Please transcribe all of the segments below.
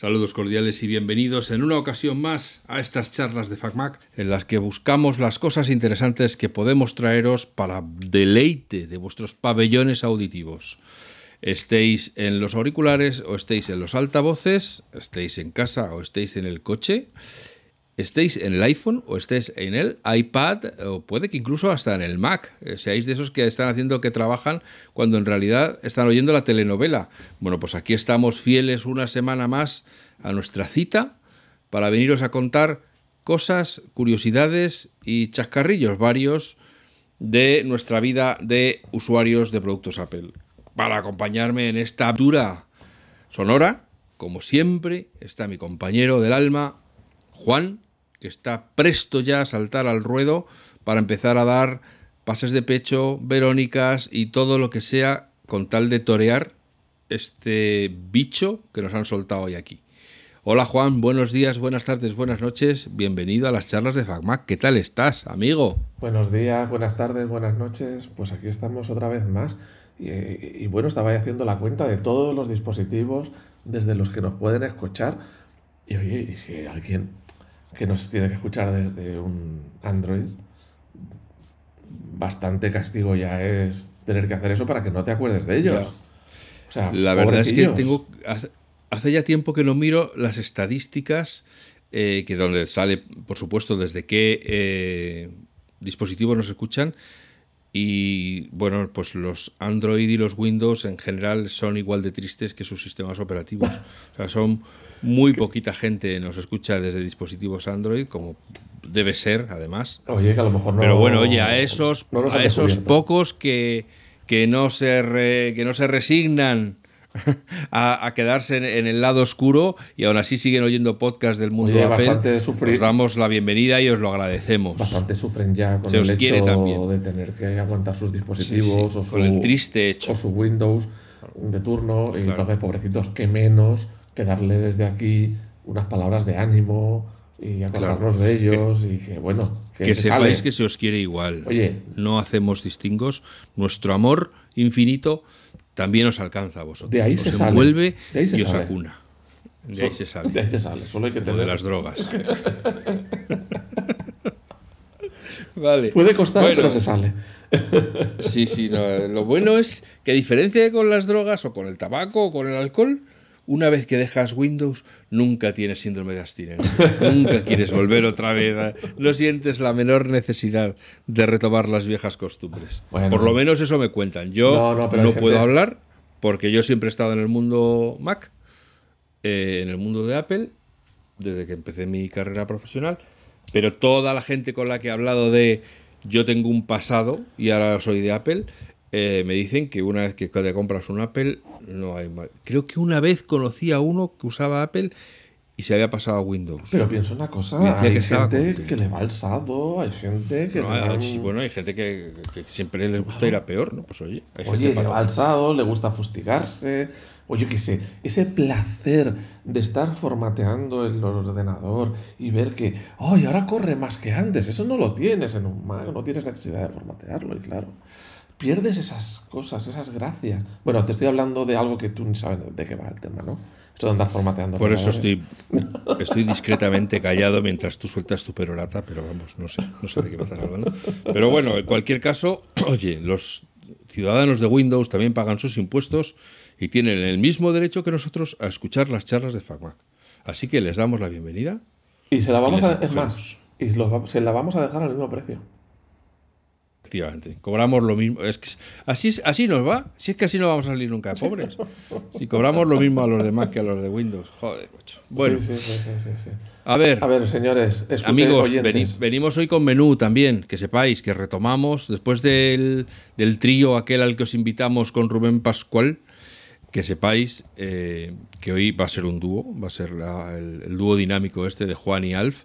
Saludos cordiales y bienvenidos en una ocasión más a estas charlas de FacMac en las que buscamos las cosas interesantes que podemos traeros para deleite de vuestros pabellones auditivos. Estéis en los auriculares o estéis en los altavoces, estéis en casa o estéis en el coche, estéis en el iPhone o estéis en el iPad o puede que incluso hasta en el Mac, eh, seáis de esos que están haciendo que trabajan cuando en realidad están oyendo la telenovela. Bueno, pues aquí estamos fieles una semana más a nuestra cita para veniros a contar cosas, curiosidades y chascarrillos varios de nuestra vida de usuarios de productos Apple. Para acompañarme en esta dura sonora, como siempre, está mi compañero del alma, Juan que está presto ya a saltar al ruedo para empezar a dar pases de pecho, verónicas y todo lo que sea con tal de torear este bicho que nos han soltado hoy aquí. Hola Juan, buenos días, buenas tardes, buenas noches, bienvenido a las charlas de FacMac. ¿Qué tal estás, amigo? Buenos días, buenas tardes, buenas noches. Pues aquí estamos otra vez más. Y, bueno, estaba haciendo la cuenta de todos los dispositivos desde los que nos pueden escuchar. Y oye, y si alguien que nos tiene que escuchar desde un Android, bastante castigo ya es tener que hacer eso para que no te acuerdes de ellos. la verdad es que tengo hace, ya tiempo que no miro las estadísticas eh, que donde sale, por supuesto, desde qué eh, dispositivos nos escuchan. Y bueno, pues los Android y los Windows en general son igual de tristes que sus sistemas operativos. O sea, son muy poquita gente nos escucha desde dispositivos Android, como debe ser, además. Oye, que a lo mejor no. Pero bueno, oye, a esos, a esos pocos que, que, no se que no se resignan a, quedarse en, el lado oscuro y aún así siguen oyendo podcast del mundo Apple, os damos la bienvenida y os lo agradecemos. Bastante sufren ya con el hecho de tener que aguantar sus dispositivos o su, con el triste hecho. o su Windows de turno y entonces pobrecitos que menos que darle desde aquí unas palabras de ánimo y acordarnos de ellos y que bueno que, sepáis que se os quiere igual. Oye. No hacemos distingos. Nuestro amor infinito también os alcanza a vosotros. De ahí os se envuelve de ahí se y os sale. acuna. De ahí se sale. de ahí se sale. Solo hay que tener de las drogas. Vale. Puede costar pero se sale. Sí sí lo bueno es que a diferencia de con las drogas o con el tabaco o con el alcohol una vez que dejas Windows, nunca tienes síndrome de abstinencia. nunca quieres volver otra vez. no sientes la menor necesidad de retomar las viejas costumbres. Por lo menos eso me cuentan. Yo no, puedo hablar porque yo siempre he estado en el mundo Mac, eh, en el mundo de Apple, desde que empecé mi carrera profesional. Pero toda la gente con la que he hablado de yo tengo un pasado y ahora soy de Apple, eh, me dicen que una vez que te compras un Apple, no hay más. Creo que una vez conocí a uno que usaba Apple y se había pasado a Windows. Pero pienso una cosa, hay gente que le va alzado, hay gente que... bueno, hay gente que, siempre les gusta ir a peor, ¿no? Pues oye, hay oye, le va alzado, le gusta fustigarse, oye, qué sé, ese placer de estar formateando el ordenador y ver que, ¡ay, ahora corre más que antes! Eso no lo tienes en un Mac, no tienes necesidad de formatearlo, y claro pierdes esas cosas, esas gracias. Bueno, te estoy hablando de algo que tú ni sabes de qué va el tema, ¿no? Esto de andar formateando. Por eso estoy, estoy discretamente callado mientras tú sueltas tu perorata, pero vamos, no sé, no sé de qué me estás hablando. Pero bueno, en cualquier caso, oye, los ciudadanos de Windows también pagan sus impuestos y tienen el mismo derecho que nosotros a escuchar las charlas de FacMac. Así que les damos la bienvenida. Y se la vamos a, es más, y se la vamos a dejar al mismo precio. Efectivamente, cobramos lo mismo. Es que así, así nos va. Si es que así no vamos a salir nunca pobres. Si cobramos lo mismo a los demás que a los de Windows. Joder, mucho. Bueno, a ver. A ver, señores. Amigos, venimos hoy con menú también. Que sepáis que retomamos después del, del trío aquel al que os invitamos con Rubén Pascual. Que sepáis eh, que hoy va a ser un dúo. Va a ser el, el dúo dinámico este de Juan y Alf.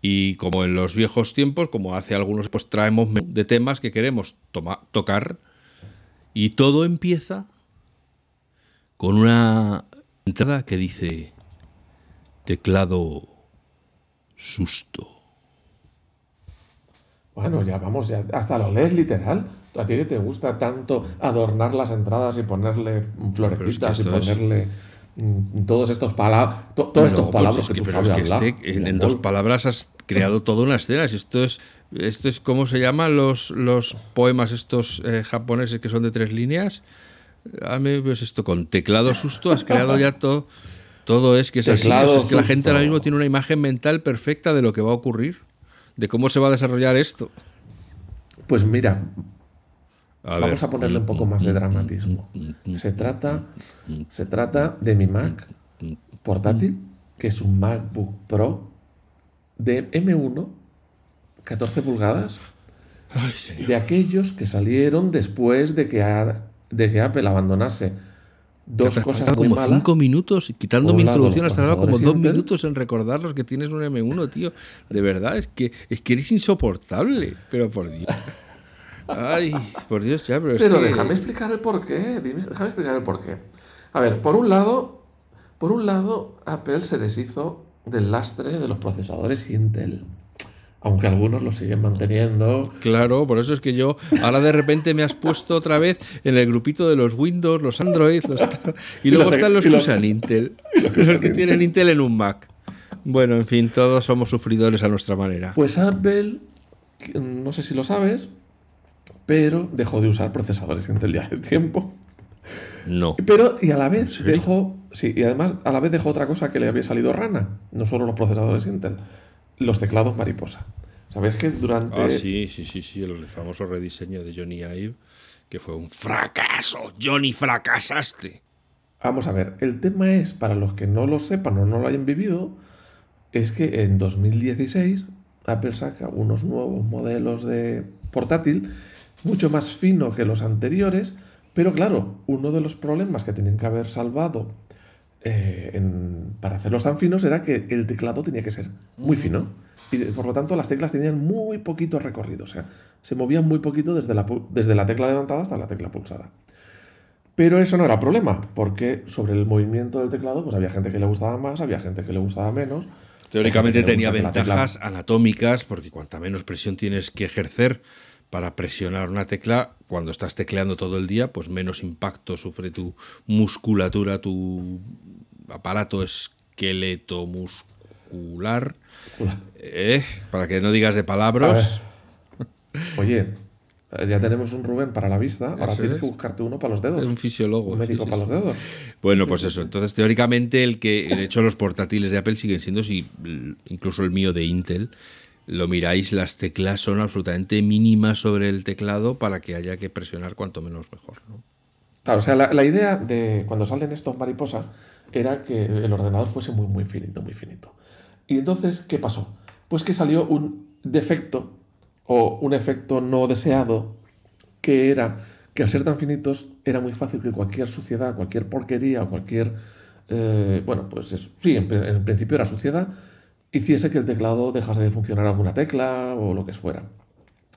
Y como en los viejos tiempos, como hace algunos, pues traemos de temas que queremos tocar. Y todo empieza con una entrada que dice teclado susto. Bueno, ya vamos, ya hasta lo lees literal. A ti que te gusta tanto adornar las entradas y ponerle florecitas y ponerle mm, todos estos, pala to- todos Bueno, estos pues palabras es que, que- tú sabes es que hablar. este, en, en dos palabras has creado toda una escena. Esto es, esto es ¿cómo se llaman los, los poemas estos eh, japoneses que son de tres líneas? Dame pues esto con teclado susto has creado ya todo. Todo es que es así. O sea, es que la gente ahora mismo tiene una imagen mental perfecta de lo que va a ocurrir, de cómo se va a desarrollar esto. Pues mira, A vamos ver. a ponerle un poco más de dramatismo. Se trata, se trata de mi Mac portátil, que es un MacBook Pro de M1, 14 pulgadas, Ay, de aquellos que salieron después de que, a- de que Apple abandonase dos cosas muy como malas. cinco minutos, quitando Por mi introducción, has tardado como dos minutos en recordarlos que tienes un M1, tío. De verdad, es que, es que eres insoportable. Pero por Dios. Ay, por Dios, ya, pero es Pero que- déjame explicar el porqué. déjame explicar el porqué. A ver, por un lado, por un lado, Apple se deshizo del lastre de los procesadores Intel. Aunque algunos lo siguen manteniendo. Claro, por eso es que yo ahora de repente me has puesto otra vez en el grupito de los Windows, los Android, los y luego los están los que los- usan Intel, los que los usan que tienen Intel en un Mac. Bueno, en fin, todos somos sufridores a nuestra manera. Pues Apple, no sé si lo sabes, pero dejó de usar procesadores Intel ya hace tiempo. No. Pero, y a la vez dejó, sí, y además a la vez dejó otra cosa que le había salido rana, no solo los procesadores Intel, los teclados mariposa. ¿Sabes que durante... Ah, sí, sí, sí, sí, el famoso rediseño de Johnny Ive, que fue un fracaso. Johnny, fracasaste. Vamos a ver, el tema es, para los que no lo sepan o no lo hayan vivido, es que en 2016 Apple saca unos nuevos modelos de portátil mucho más fino que los anteriores, pero claro, uno de los problemas que tenían que haber salvado eh, en- para hacerlos tan finos era que el teclado tenía que ser muy fino y por lo tanto las teclas tenían muy poquito recorrido, o sea, se movían muy poquito desde la, desde la tecla levantada hasta la tecla pulsada. Pero eso no era problema, porque sobre el movimiento del teclado, pues había gente que le gustaba más, había gente que le gustaba menos. Teóricamente tenía ventajas anatómicas, porque cuanta menos presión tienes que ejercer para presionar una tecla, cuando estás tecleando todo el día, pues menos impacto sufre tu musculatura, tu aparato esqueleto muscular. Eh, para que no digas de palabras. Oye, ya tenemos un Rubén para la vista, ahora Eso tienes es. que buscarte uno para los dedos. Es un fisiólogo. Un médico sí, para sí. los dedos. Bueno, pues eso. Entonces, teóricamente, el que, de hecho, los portátiles de Apple siguen siendo, si incluso el mío de Intel, lo miráis, las teclas son absolutamente mínimas sobre el teclado para que haya que presionar cuanto menos mejor. ¿no? Claro, o sea, la, idea de cuando salen estos mariposas era que el ordenador fuese muy, muy finito, muy finito. Y entonces, ¿qué pasó? Pues que salió un defecto o un efecto no deseado que era que al ser tan finitos era muy fácil que cualquier suciedad, cualquier porquería o cualquier, eh, bueno, pues sí, en principio era suciedad, hiciese que el teclado dejase de funcionar alguna tecla o lo que fuera.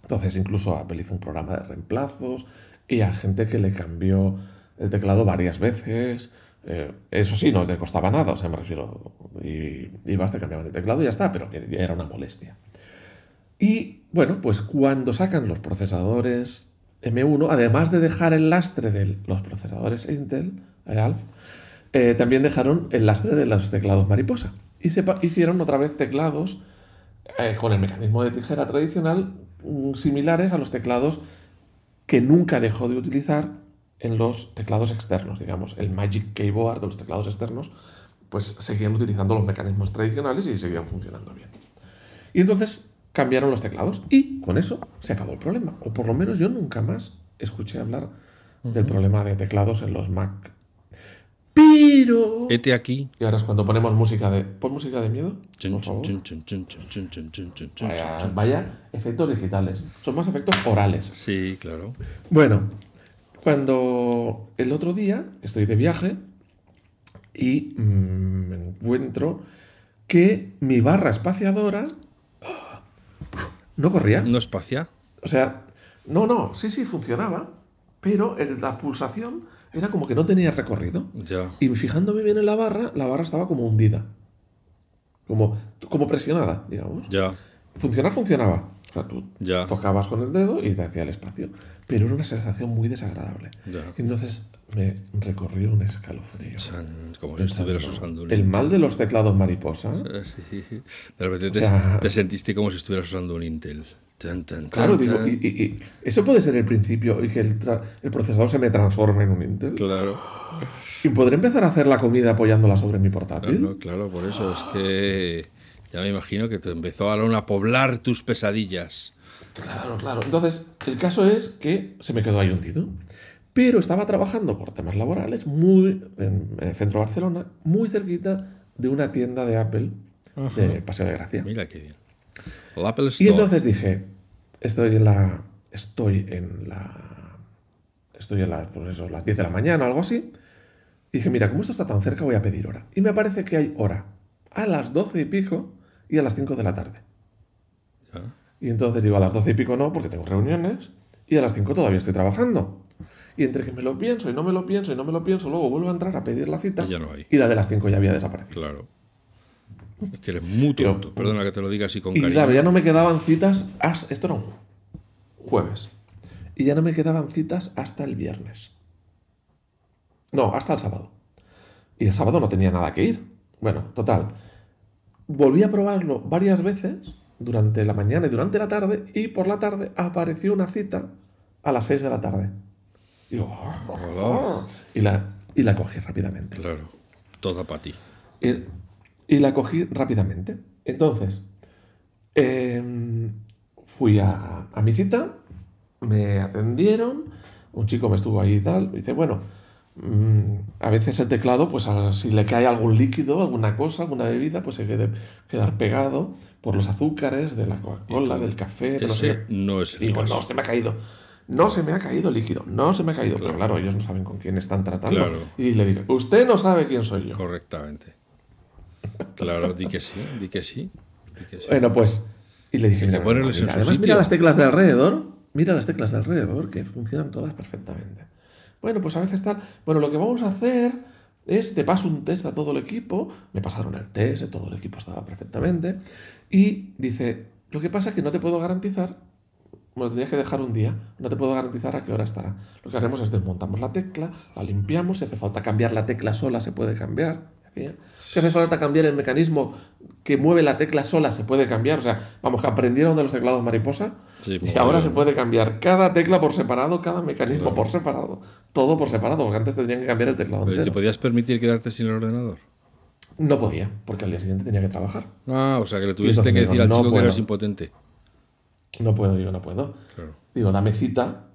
Entonces incluso Apple hizo un programa de reemplazos y a gente que le cambió el teclado varias veces. Eh, eso sí, no le costaba nada, o sea, me refiero, y, ibas, te cambiaban el teclado y ya está, pero que era una molestia. Y bueno, pues cuando sacan los procesadores M1, además de dejar el lastre de los procesadores Intel, eh, ALF, eh, también dejaron el lastre de los teclados mariposa. Y se hicieron otra vez teclados eh, con el mecanismo de tijera tradicional mm, similares a los teclados que nunca dejó de utilizar en los teclados externos, digamos, el Magic Keyboard de los teclados externos, pues seguían utilizando los mecanismos tradicionales y seguían funcionando bien. Y entonces cambiaron los teclados y con eso se acabó el problema. O por lo menos yo nunca más escuché hablar del problema de teclados en los Mac. Pero. Este aquí. Y ahora es cuando ponemos música de. ¿Pon música de miedo? Vaya, efectos digitales. Son más efectos orales. Sí, claro. Bueno, cuando el otro día estoy de viaje y me encuentro que mi barra espaciadora no corría. No espacia. O sea, no, no, sí, sí, funcionaba pero el- la pulsación era como que no tenía recorrido. Ya. Y fijándome bien en la barra, la barra estaba como hundida. Como, como presionada, digamos. Ya. Funcionar funcionaba. O sea, tú Ya. tocabas con el dedo y te hacía el espacio. Pero era una sensación muy desagradable. Ya. Entonces me recorrió un escalofrío. San- como si estuvieras usando un el mal de los teclados mariposa. Sí, sí, sí. De repente te, sea- te sentiste como si estuvieras usando un Intel. Tan, tan, Claro, tan, digo, y, y- y eso puede ser el principio y que el, procesador se me transforme en un Intel. Claro. Y podré empezar a hacer la comida apoyándola sobre mi portátil. no, claro, por eso es que ya me imagino que te empezó Aaron a poblar tus pesadillas. Claro, claro. Entonces, el caso es que se me quedó ahí hundido. Pero estaba trabajando por temas laborales muy en, en el centro de Barcelona, muy cerquita de una tienda de Apple de Paseo de Gracia. Mira qué bien. El Apple Store. Y entonces dije, estoy en la. Estoy en la. Estoy en las, pues eso, las 10 de la mañana o algo así. Y dije, mira, como esto está tan cerca, voy a pedir hora. Y me parece que hay hora a las 12 y pico y a las 5 de la tarde. Ya. Y entonces digo, a las 12 y pico no, porque tengo reuniones. Y a las 5 todavía estoy trabajando. Y entre que me lo pienso y no me lo pienso y no me lo pienso, luego vuelvo a entrar a pedir la cita. Y ya no hay. Y la de las 5 ya había desaparecido. Claro. Es que eres muy tonto. Perdona que te lo diga así con Y cariño. claro, ya no me quedaban citas. hasta- esto era un jueves. Y ya no me quedaban citas hasta el viernes. No, hasta el sábado. Y el sábado no tenía nada que ir. Bueno, total. Volví a probarlo varias veces durante la mañana y durante la tarde. Y por la tarde apareció una cita a las 6 de la tarde. Y, digo, Hola. y, la, y la cogí rápidamente. Claro. Toda para ti. Y, y la cogí rápidamente. Entonces, em, fui a, a mi cita, me atendieron, un chico me estuvo ahí y tal, dice, bueno, mm, a veces el teclado, pues a- si le cae algún líquido, alguna cosa, alguna bebida, pues se quede quedar pegado por los azúcares de la Coca-Cola, del café, no sé es el Digo, caso. no, se me ha caído. No se me ha caído líquido, no se me ha caído. Pero claro, ellos no saben con quién están tratando. Claro. Y le digo, usted no sabe quién soy yo. Correctamente. Claro, di que sí, di que sí. di que sí. Bueno, pues. Y le dije, mira, además mira las teclas de alrededor. Mira las teclas de alrededor, que funcionan todas perfectamente. Bueno, pues a veces tal. Bueno, lo que vamos a hacer es, te paso un test a todo el equipo. Me pasaron el test, todo el equipo estaba perfectamente. Y dice, lo que pasa es que no te puedo garantizar. Me lo tendrías que dejar un día. No te puedo garantizar a qué hora estará. Lo que haremos es desmontamos la tecla, la limpiamos. Si hace falta cambiar la tecla sola, se puede cambiar. Decía. Si hace falta cambiar el mecanismo que mueve la tecla sola, se puede cambiar. O sea, vamos, que aprendieron de los teclados mariposa. Sí, y pues, ahora se puede cambiar cada tecla por separado, cada mecanismo Claro. por separado. Todo por separado, porque antes tendrían que cambiar el teclado Pero, ¿Te podías permitir quedarte sin el ordenador? No podía, porque al día siguiente tenía que trabajar. Ah, o sea que le tuviste entonces que decir al no chico que eras impotente. No puedo, digo, no puedo. Claro. Digo, dame cita.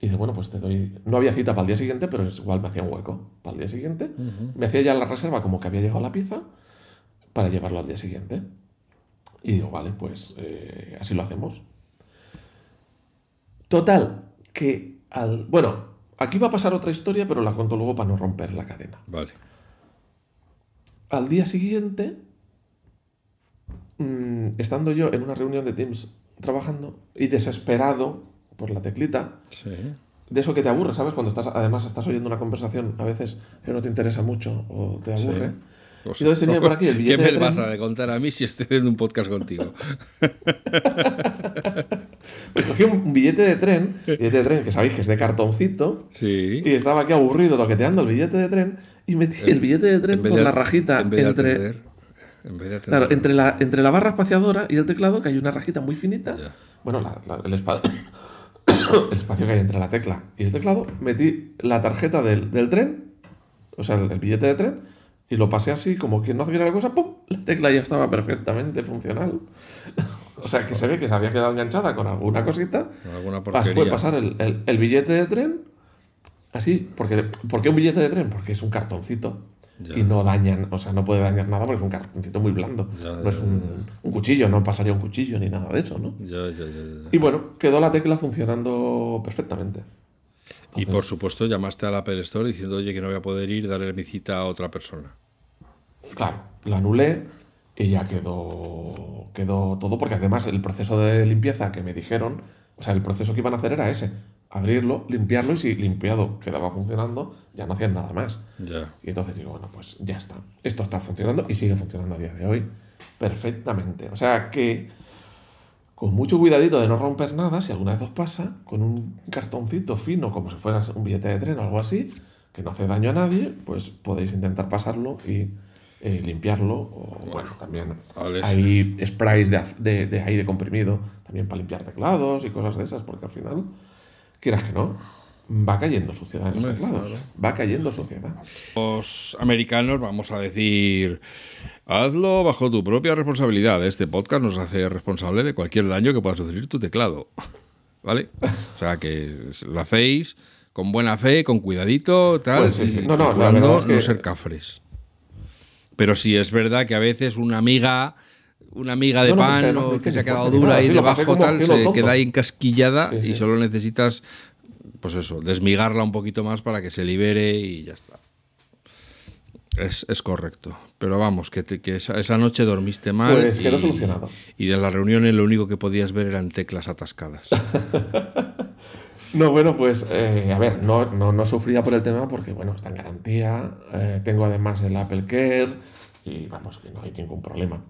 Y dice, bueno, pues te doy. No había cita para el día siguiente, pero es igual me hacía un hueco para el día siguiente. Me hacía ya la reserva como que había llegado la pieza para llevarlo al día siguiente. Y digo, vale, pues eh, así lo hacemos. Total, que al. Bueno, aquí va a pasar otra historia, pero la cuento luego para no romper la cadena. Vale. Al día siguiente, mm, estando yo en una reunión de Teams trabajando y desesperado por la teclita, Sí. de eso que te aburre, ¿sabes? Cuando estás, además estás oyendo una conversación a veces que no te interesa mucho o te aburre. Pues, Y entonces tenía por aquí el ¿Qué billete me de vas a contar a mí si estoy haciendo un podcast contigo? Pues cogí un billete de tren, billete de tren que sabéis que es de cartoncito, Sí. y estaba aquí aburrido toqueteando el billete de tren y metí el billete de tren por de- la rajita en vez de entre, atender, en vez de atender. claro, entre, la, entre la barra espaciadora y el teclado, que hay una rajita muy finita. Ya. Bueno, la- la- el, espa- el espacio que hay entre la tecla y el teclado, metí la tarjeta del, del tren, o sea, el, el billete de tren, y lo pasé así, como que no hacía la cosa, ¡pum! La tecla ya estaba perfectamente funcional. o sea, que se ve que se había quedado enganchada con alguna cosita. Alguna Pas- porquería. Fue pasar el, el- el billete de tren, así, porque ¿por qué un billete de tren? Porque es un cartoncito. Ya. Y no dañan, o sea, no puede dañar nada porque es un cartoncito muy blando. Ya, no es un, un cuchillo, no pasaría un cuchillo ni nada de eso, ¿no? Ya, ya, ya, ya. Y bueno, quedó la tecla funcionando perfectamente. Y por supuesto llamaste al Apple Store diciendo, oye, que no voy a poder ir, darle mi cita a otra persona. Claro, la anulé y ya quedó, quedó todo, porque además el proceso de limpieza que me dijeron, o sea, el proceso que iban a hacer era ese, abrirlo, limpiarlo y si limpiado quedaba funcionando, ya no hacían nada más. Y entonces digo, bueno, pues ya está. Esto está funcionando y sigue funcionando a día de hoy perfectamente. O sea que con mucho cuidadito de no romper nada, si alguna vez os pasa, con un cartoncito fino, como si fuera un billete de tren o algo así, que no hace daño a nadie, pues podéis intentar pasarlo y eh, limpiarlo. O, bueno, también vale, hay sprays de, az- de- de aire comprimido también para limpiar teclados y cosas de esas, porque al final, quieras que no, va cayendo suciedad en los teclados. claro. Va cayendo suciedad. Los americanos vamos a decir, hazlo bajo tu propia responsabilidad. Este podcast nos hace responsable de cualquier daño que pueda sufrir tu teclado. ¿Vale? O sea que lo hacéis con buena fe, con cuidadito, tal, Pues sí, y sí. No, no, la verdad es que- no ser cafres. Pero sí es verdad que a veces una amiga, una amiga de No, no, pan que no que se ha quedado dura pasé debajo tal, se tonto. queda ahí encasquillada Sí, y solo necesitas, pues eso, desmigarla un poquito más para que se libere y ya está. Es, es correcto. Pero vamos, que, te- que esa, esa noche dormiste mal. Pues quedó y- solucionado. Y de las reuniones lo único que podías ver eran teclas atascadas. No, bueno, pues eh, a ver, no, no, no sufría por el tema porque, bueno, está en garantía. eh, tengo además el Apple Care y vamos, que no hay ningún problema.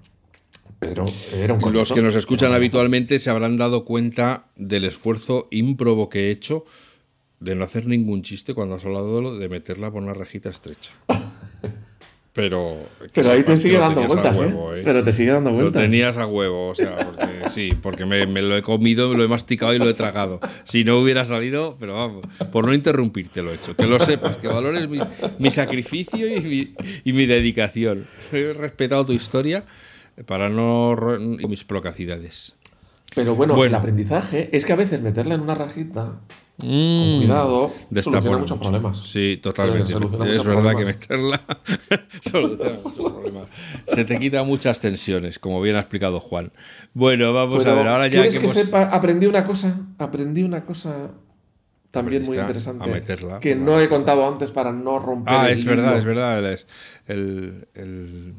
Pero era un Los que nos escuchan habitualmente se habrán dado cuenta del esfuerzo ímprobo que he hecho de no hacer ningún chiste cuando has hablado de meterla por una rejita estrecha. Pero, Pero ahí te sigue lo dando vueltas, huevo, ¿eh? Pero te sigue dando Lo vueltas. tenías a huevo, o sea, porque sí, porque me, me lo he comido, me lo he masticado y lo he tragado. Si no hubiera salido, pero vamos, por no interrumpirte lo he hecho. Que lo sepas, que valores mi, mi sacrificio y mi, y mi dedicación. He respetado tu historia para no... mis procacidades. Pero bueno, Bueno. el aprendizaje es que a veces meterla en una rajita, con Mm, cuidado, soluciona mucho. muchos problemas. Sí, totalmente. Es verdad problemas. que meterla soluciona muchos problemas. Se te quita muchas tensiones, como bien ha explicado Juan. Bueno, vamos Pero, a ver, ahora ya ¿quieres que, que, hemos... sepa? Aprendí una cosa, aprendí una cosa también muy interesante a meterla que no he contado antes para no romper Ah, el es verdad, es verdad. es el- el-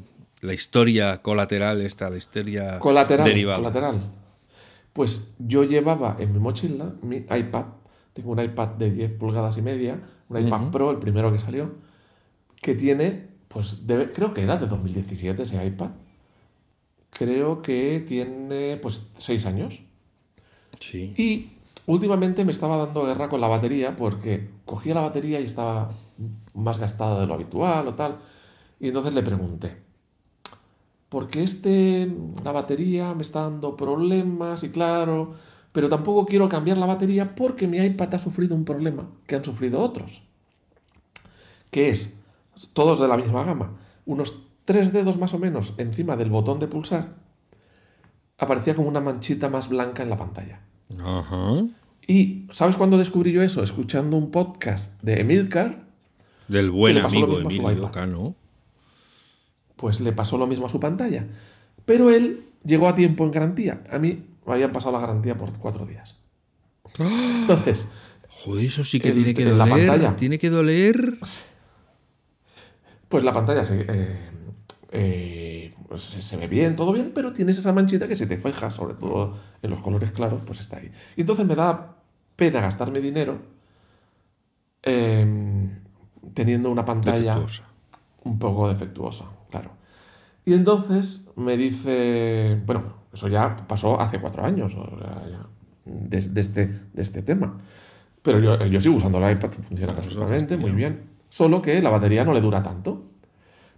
la historia colateral esta, la historia Colateral, derivada. colateral. Pues yo llevaba en mi mochila mi iPad. Tengo un iPad de 10 pulgadas y media, un iPad Pro, el primero que salió, que tiene, pues debe- creo que era de 2017 ese iPad. Creo que tiene, pues, 6 años. Sí. Y últimamente me estaba dando guerra con la batería porque cogía la batería y estaba más gastada de lo habitual o tal. Y entonces le pregunté, ¿por qué este, la batería me está dando problemas? Y claro, pero tampoco quiero cambiar la batería porque mi iPad ha sufrido un problema que han sufrido otros. Que es, todos de la misma gama, unos tres dedos más o menos encima del botón de pulsar, aparecía como una manchita más blanca en la pantalla. Ajá. Y ¿sabes cuándo descubrí yo eso? Escuchando un podcast de Emilcar, Del buen amigo Emilio. Cano. Pues le pasó lo mismo a su pantalla. Pero él llegó a tiempo en garantía. A mí me habían pasado la garantía por cuatro días. Entonces, Joder, eso sí que El- tiene que en la doler. pantalla. Tiene que doler. pues la pantalla se, eh, eh, pues se, se ve bien, todo bien, pero tienes esa manchita que se te fija, sobre todo en los colores claros, pues está ahí. Y entonces me da pena gastarme dinero em, teniendo una pantalla Defectuosa. un poco defectuosa, claro. Y entonces me dice, bueno, eso ya pasó hace cuatro años, o sea, ya, de, de este, de este tema. Pero yo, yo sigo usando el iPad, funciona Eso perfectamente, muy bien. Solo que la batería no le dura tanto.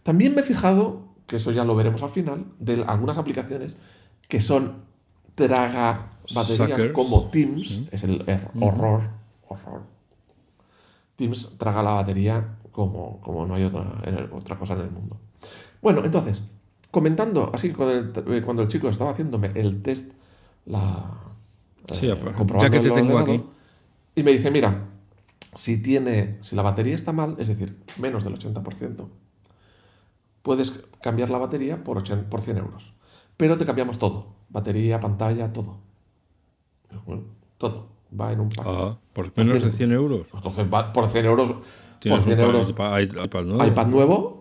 También me he fijado, que eso ya lo veremos al final, de algunas aplicaciones que son traga baterías Suckers, como Teams, sí. es el er- horror, horror. Teams traga la batería como, como no hay otra, otra cosa en el mundo. Bueno, entonces, comentando, así cuando el, eh, cuando el chico estaba haciéndome el test, la, Sí, eh, apa- comprobando ya que te tengo aquí. Y me dice, mira, si tiene, si la batería está mal, es decir, menos del 80%, puedes cambiar la batería por, 80, por 100 euros. Pero te cambiamos todo, batería, pantalla, todo. Bueno, todo, va en un pack. Ah, por menos de 100 euros. Entonces, va por 100 euros, por Tienes 100 un euros, iPad, iPad nuevo. iPad nuevo,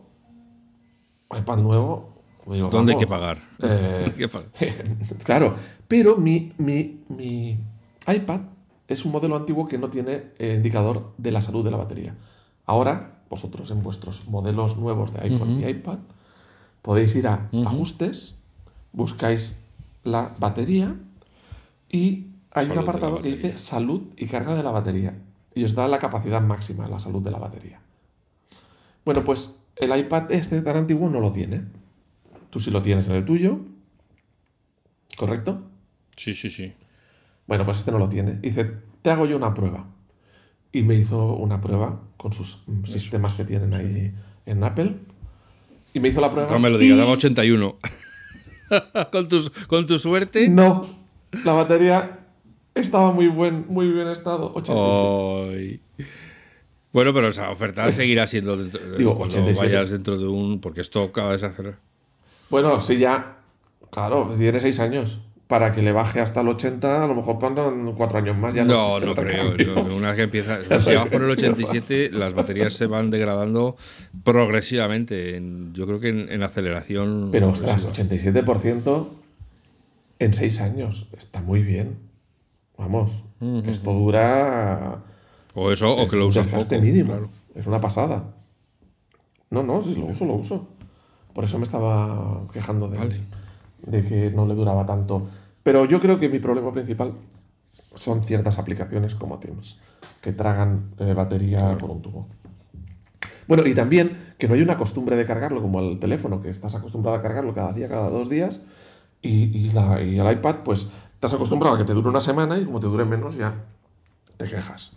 iPad nuevo, digo, ¿Dónde hay que pagar? eh, Hay que pagar. claro, pero mi, mi, mi iPad es un modelo antiguo que no tiene eh, indicador de la salud de la batería. Ahora, vosotros en vuestros modelos nuevos de iPhone y iPad, podéis ir a ajustes, buscáis la batería y hay Salud un apartado que dice salud y carga de la batería. Y os da la capacidad máxima, la salud de la batería. Bueno, pues el iPad este tan antiguo no lo tiene. Tú sí lo tienes en el tuyo. ¿Correcto? Sí, sí, sí. Bueno, pues este no lo tiene. Dice, te hago yo una prueba. Y me hizo una prueba con sus sistemas que tienen ahí en Apple. Y me hizo la prueba. No me lo digas, y- dame 81. con, tu, con tu suerte. No, la batería estaba muy buen, muy bien estado. 87. Ay. Bueno, pero esa oferta seguirá siendo dentro, Digo, cuando 87. vayas dentro de un. Porque esto cada vez acelera. Bueno, sí, ya. Claro, tiene 6 años. Para que le baje hasta el 80, a lo mejor pasan 4 años más. Ya no, No, no creo. no, una vez que empieza. Si vas por el 87, las baterías se van degradando progresivamente. en- yo creo que en, en aceleración. Pero ostras, progresiva. 87% en 6 años. Está muy bien. Vamos, esto dura. O eso, o es que lo usas poco. mínimo. claro. Es una pasada. No, no, si lo uso, lo uso. Por eso me estaba quejando de, Vale. de que no le duraba tanto. Pero yo creo que mi problema principal son ciertas aplicaciones como Teams, que tragan eh, batería por un tubo. Bueno, y también que no hay una costumbre de cargarlo como el teléfono, que estás acostumbrado a cargarlo cada día, cada dos días, y, y la- y el iPad, pues estás acostumbrado a que te dure una semana y como te dure menos ya te quejas.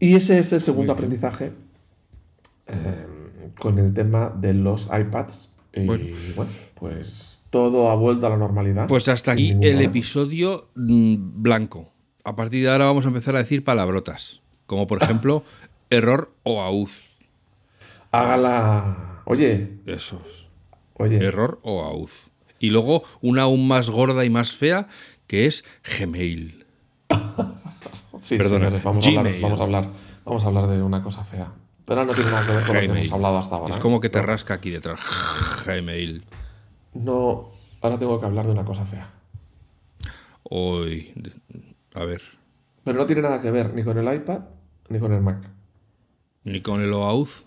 Y ese es el segundo aprendizaje eh, con el tema de los iPads. Y Bueno. bueno, pues todo ha vuelto a la normalidad. Pues hasta aquí el problema. episodio mm, blanco. A partir de ahora vamos a empezar a decir palabrotas. Como por ejemplo, error o auz. Hágala. Oye, Esos. oye. Error o auz. Y luego una aún más gorda y más fea, que es Gmail. Sí, Perdona, vamos, a hablar, vamos, a hablar, vamos a hablar de una cosa fea. Pero no tiene nada que ver con lo que hemos hablado hasta ahora. Es ¿eh? como que te rasca aquí detrás. Gmail. No, ahora tengo que hablar de una cosa fea. Hoy. A ver. Pero no tiene nada que ver ni con el iPad ni con el Mac. Ni con el OAuth.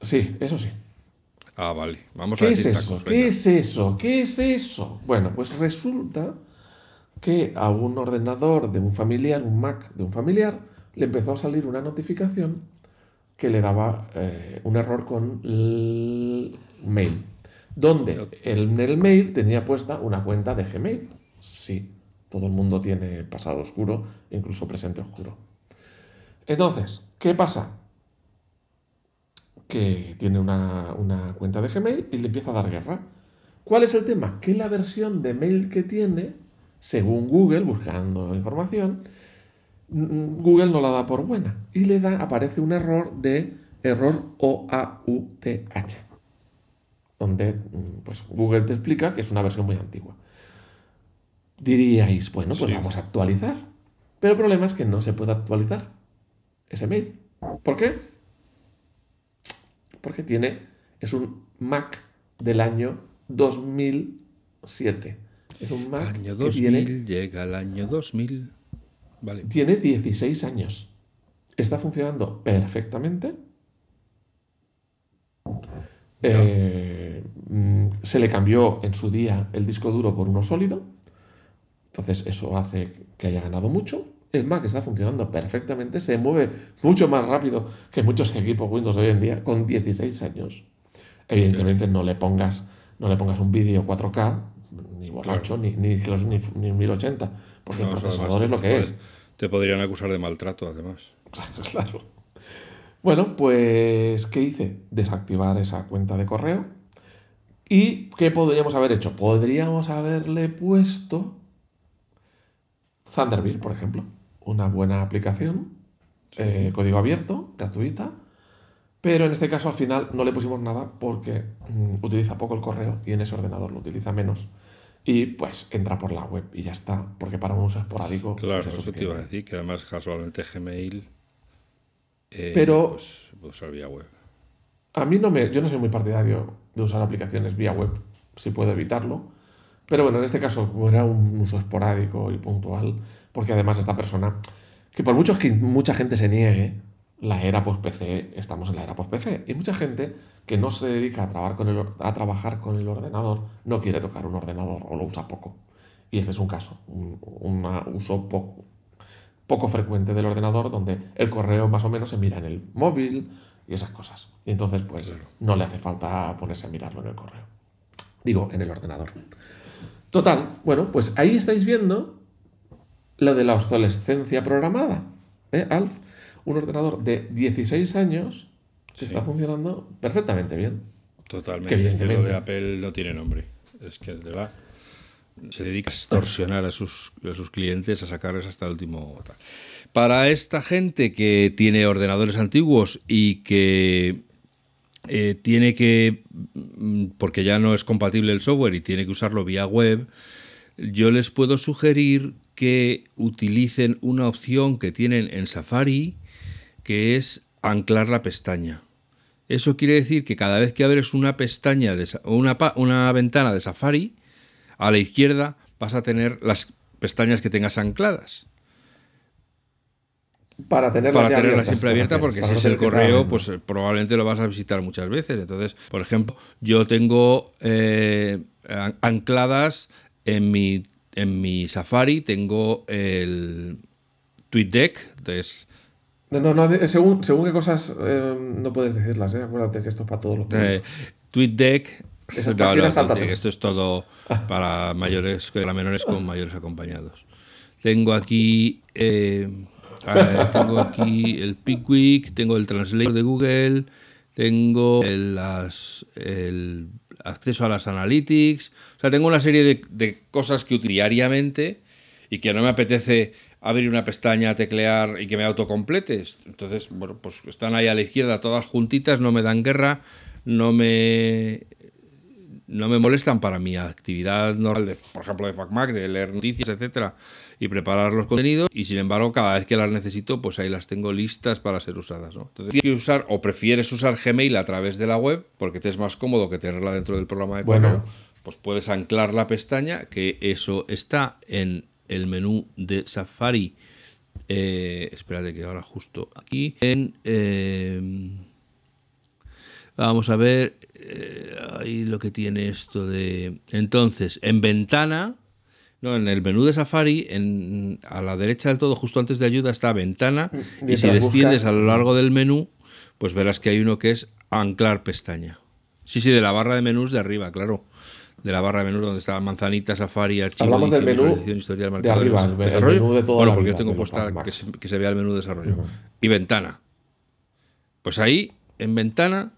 Sí, eso sí. Ah, vale. Vamos a ¿Qué es eso? tacos. ¿Qué es eso? ¿Qué es eso? Bueno, pues resulta que a un ordenador de un familiar, un Mac de un familiar, le empezó a salir una notificación que le daba eh, un error con el mail. Donde en el mail tenía puesta una cuenta de Gmail. Sí, todo el mundo tiene pasado oscuro, incluso presente oscuro. Entonces, ¿qué pasa? que tiene una, una cuenta de Gmail y le empieza a dar guerra. ¿Cuál es el tema? Que la versión de mail que tiene, según Google, buscando información, Google no la da por buena y le da, aparece un error de error OAUTH, donde pues, Google te explica que es una versión muy antigua. Diríais, bueno, pues Sí. vamos a actualizar. Pero el problema es que no se puede actualizar ese mail. ¿Por qué? Porque tiene, es un Mac del año 2007. Es un Mac Año que 2000, tiene, llega el año 2000. Vale. tiene 16 años. Está funcionando perfectamente. Eh, mm, se le cambió en su día el disco duro por uno sólido. Entonces eso hace que haya ganado mucho. El Mac está funcionando perfectamente. Se mueve mucho más rápido que muchos equipos Windows hoy en día con 16 años. Evidentemente no le pongas, no le pongas un vídeo 4K, ni borracho, ni, ni, ni, ni 1080, porque No, el procesador es lo que es. Te podrían acusar de maltrato, además. Claro. Bueno, pues, ¿qué hice? Desactivar esa cuenta de correo. ¿Y qué podríamos haber hecho? Podríamos haberle puesto Thunderbird, por ejemplo. Una buena aplicación, eh, código abierto, gratuita. Pero en este caso al final no le pusimos nada porque mm, utiliza poco el correo y en ese ordenador lo utiliza menos. Y pues entra por la web y ya está, porque para un uso esporádico. Claro, pues, es eso te iba a decir, que además casualmente Gmail. eh, Pero- Pues, usar vía web. A mí no me, yo no soy muy partidario de usar aplicaciones vía web, si puedo evitarlo. Pero bueno, en este caso como era un uso esporádico y puntual, porque además esta persona, que por mucho que mucha gente se niegue, la era post-PC, estamos en la era post-PC, y mucha gente que no se dedica a trabajar, con el, a trabajar con el ordenador no quiere tocar un ordenador o lo usa poco. Y este es un caso, un, un uso poco, poco frecuente del ordenador donde el correo más o menos se mira en el móvil y esas cosas. Y entonces, pues, no le hace falta ponerse a mirarlo en el correo. Digo, en el ordenador. Total, bueno, pues ahí estáis viendo lo de la obsolescencia programada. ¿eh, Alf? Un ordenador de 16 años que está funcionando perfectamente bien. Totalmente. Que evidentemente- Lo de Apple no tiene nombre. Es que de verdad se dedica a extorsionar a sus, a sus clientes, a sacarles hasta el último. tal. Para esta gente que tiene ordenadores antiguos y que eh, tiene que, mm, porque ya no es compatible el software y tiene que usarlo vía web, yo les puedo sugerir que utilicen una opción que tienen en Safari, que es anclar la pestaña. Eso quiere decir que cada vez que abres una pestaña de, una, ventana de Safari, a la izquierda vas a tener las pestañas que tengas ancladas. Para tenerla Para tenerla siempre abierta, porque para si es el correo, pues eh, probablemente lo vas a visitar muchas veces. Entonces, por ejemplo, yo tengo eh, an- ancladas en mi, en mi Safari, tengo el TweetDeck, entonces No, no, no, de- según, según qué cosas eh, no puedes decirlas, ¿eh? Acuérdate que esto es para todos los Eh, TweetDeck. No, no, esto es todo para mayores, para menores con mayores acompañados. Tengo aquí, eh, eh, tengo aquí el Pickwick, tengo el Translator de Google, tengo el, las- el acceso a las analytics, o sea, tengo una serie de, de cosas que utilizo diariamente y que no me apetece abrir una pestaña, teclear y que me autocompletes. Entonces, bueno, pues están ahí a la izquierda todas juntitas, no me dan guerra, no me no me molestan para mi actividad normal, de, por ejemplo, de FacMac, de leer noticias, etcétera, y preparar los contenidos. Y sin embargo, cada vez que las necesito, pues ahí las tengo listas para ser usadas. ¿no? Entonces, tienes que usar o prefieres usar Gmail a través de la web, porque te es más cómodo que tenerla dentro del programa de Bueno. correo. Pues puedes anclar la pestaña, que eso está en el menú de Safari. Eh, espérate que ahora justo aquí en eh, Vamos a ver eh, ahí lo que tiene esto de... Entonces, en ventana, no, en el menú de Safari, en, a la derecha del todo, justo antes de ayuda, está ventana. y Mientras si desciendes a lo largo del menú, pues verás que hay uno que es anclar pestaña. Sí, sí, de la barra de menús de arriba, claro. De la barra de menús donde está manzanita, Safari, archivo, Hablamos del menú historial, de arriba, el- menú de toda bueno, porque yo tengo Mac. que se, que se vea el menú de desarrollo. Y ventana. Pues ahí, en ventana,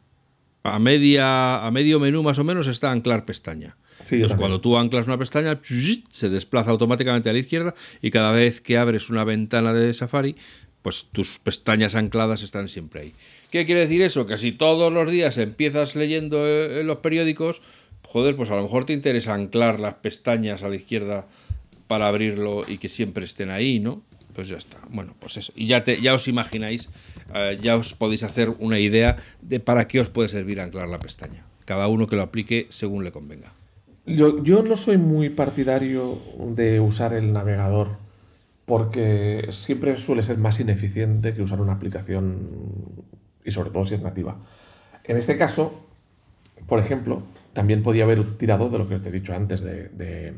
a, media, a medio menú más o menos está anclar pestaña. Sí, Entonces, cuando tú anclas una pestaña, se desplaza automáticamente a la izquierda y cada vez que abres una ventana de Safari, pues tus pestañas ancladas están siempre ahí. ¿Qué quiere decir eso? Que si todos los días empiezas leyendo eh, en los periódicos, joder, pues a lo mejor te interesa anclar las pestañas a la izquierda para abrirlo y que siempre estén ahí, ¿no? Pues ya está. Bueno, pues eso. Y ya, os imagináis, eh, ya os podéis hacer una idea de para qué os puede servir anclar la pestaña. Cada uno que lo aplique según le convenga. Yo no soy muy partidario de usar el navegador porque siempre suele ser más ineficiente que usar una aplicación y sobre todo si es nativa. En este caso, por ejemplo, también podía haber tirado de lo que te he dicho antes de, de-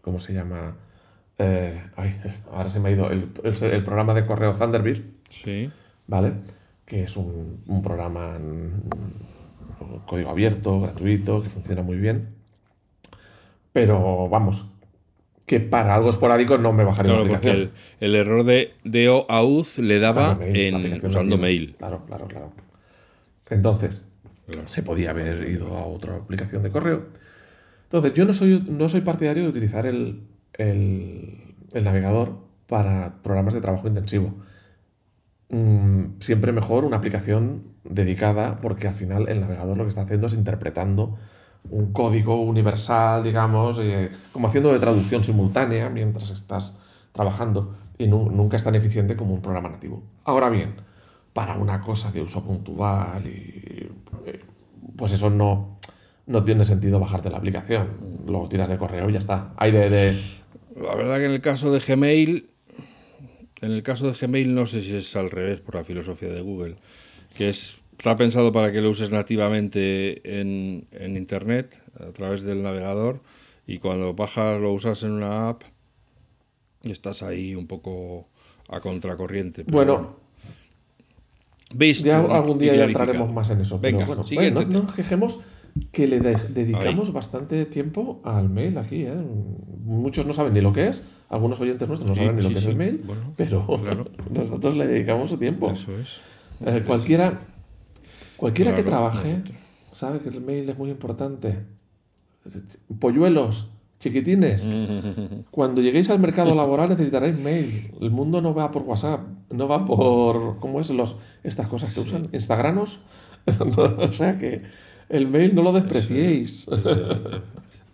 ¿cómo se llama? Eh, ay, ahora se me ha ido el, el- el programa de correo Thunderbird, Sí. ¿vale? Que es un, un programa en código abierto, gratuito, que funciona muy bien. Pero vamos, que para algo esporádico no me bajaría Claro, porque aplicación. el, el error de, de OAuth le daba Claro, mail, la en, usando mail. Claro, claro, claro. Entonces, Se podía haber ido a otra aplicación de correo. Entonces, yo no soy, no soy partidario de utilizar el, el- navegador para programas de trabajo intensivo. Mm, siempre mejor una aplicación dedicada, porque al final el navegador lo que está haciendo es interpretando un código universal, digamos, eh, como haciendo de traducción simultánea mientras estás trabajando y nu- nunca es tan eficiente como un programa nativo. Ahora bien, para una cosa de uso puntual y eh, pues eso no, no tiene sentido bajarte la aplicación. Lo tiras de correo y ya está. Hay de, de- La verdad que en el caso de Gmail, en el caso de Gmail no sé si es al revés por la filosofía de Google, que es está pensado para que lo uses nativamente en, en internet a través del navegador Y cuando bajas, lo usas en una app, estás ahí un poco a contracorriente. pero Bueno, Visto ya algún día ya entraremos más en eso. Venga, pero bueno, siguiente bueno, no, nos quejemos que le de- dedicamos bastante tiempo al mail aquí. ¿eh? Muchos no saben ni lo que es, algunos oyentes nuestros no saben ni lo sí, que es el mail, Bueno, pero claro. nosotros le dedicamos su tiempo. Eso es. Eh, cualquiera cualquiera que trabaje nosotros. sabe que el mail es muy importante. Polluelos, chiquitines, cuando lleguéis al mercado laboral necesitaréis mail. El mundo no va por WhatsApp, no va por. ¿Cómo es? Los, estas cosas que usan, Instagranos. o sea que el mail no lo despreciéis.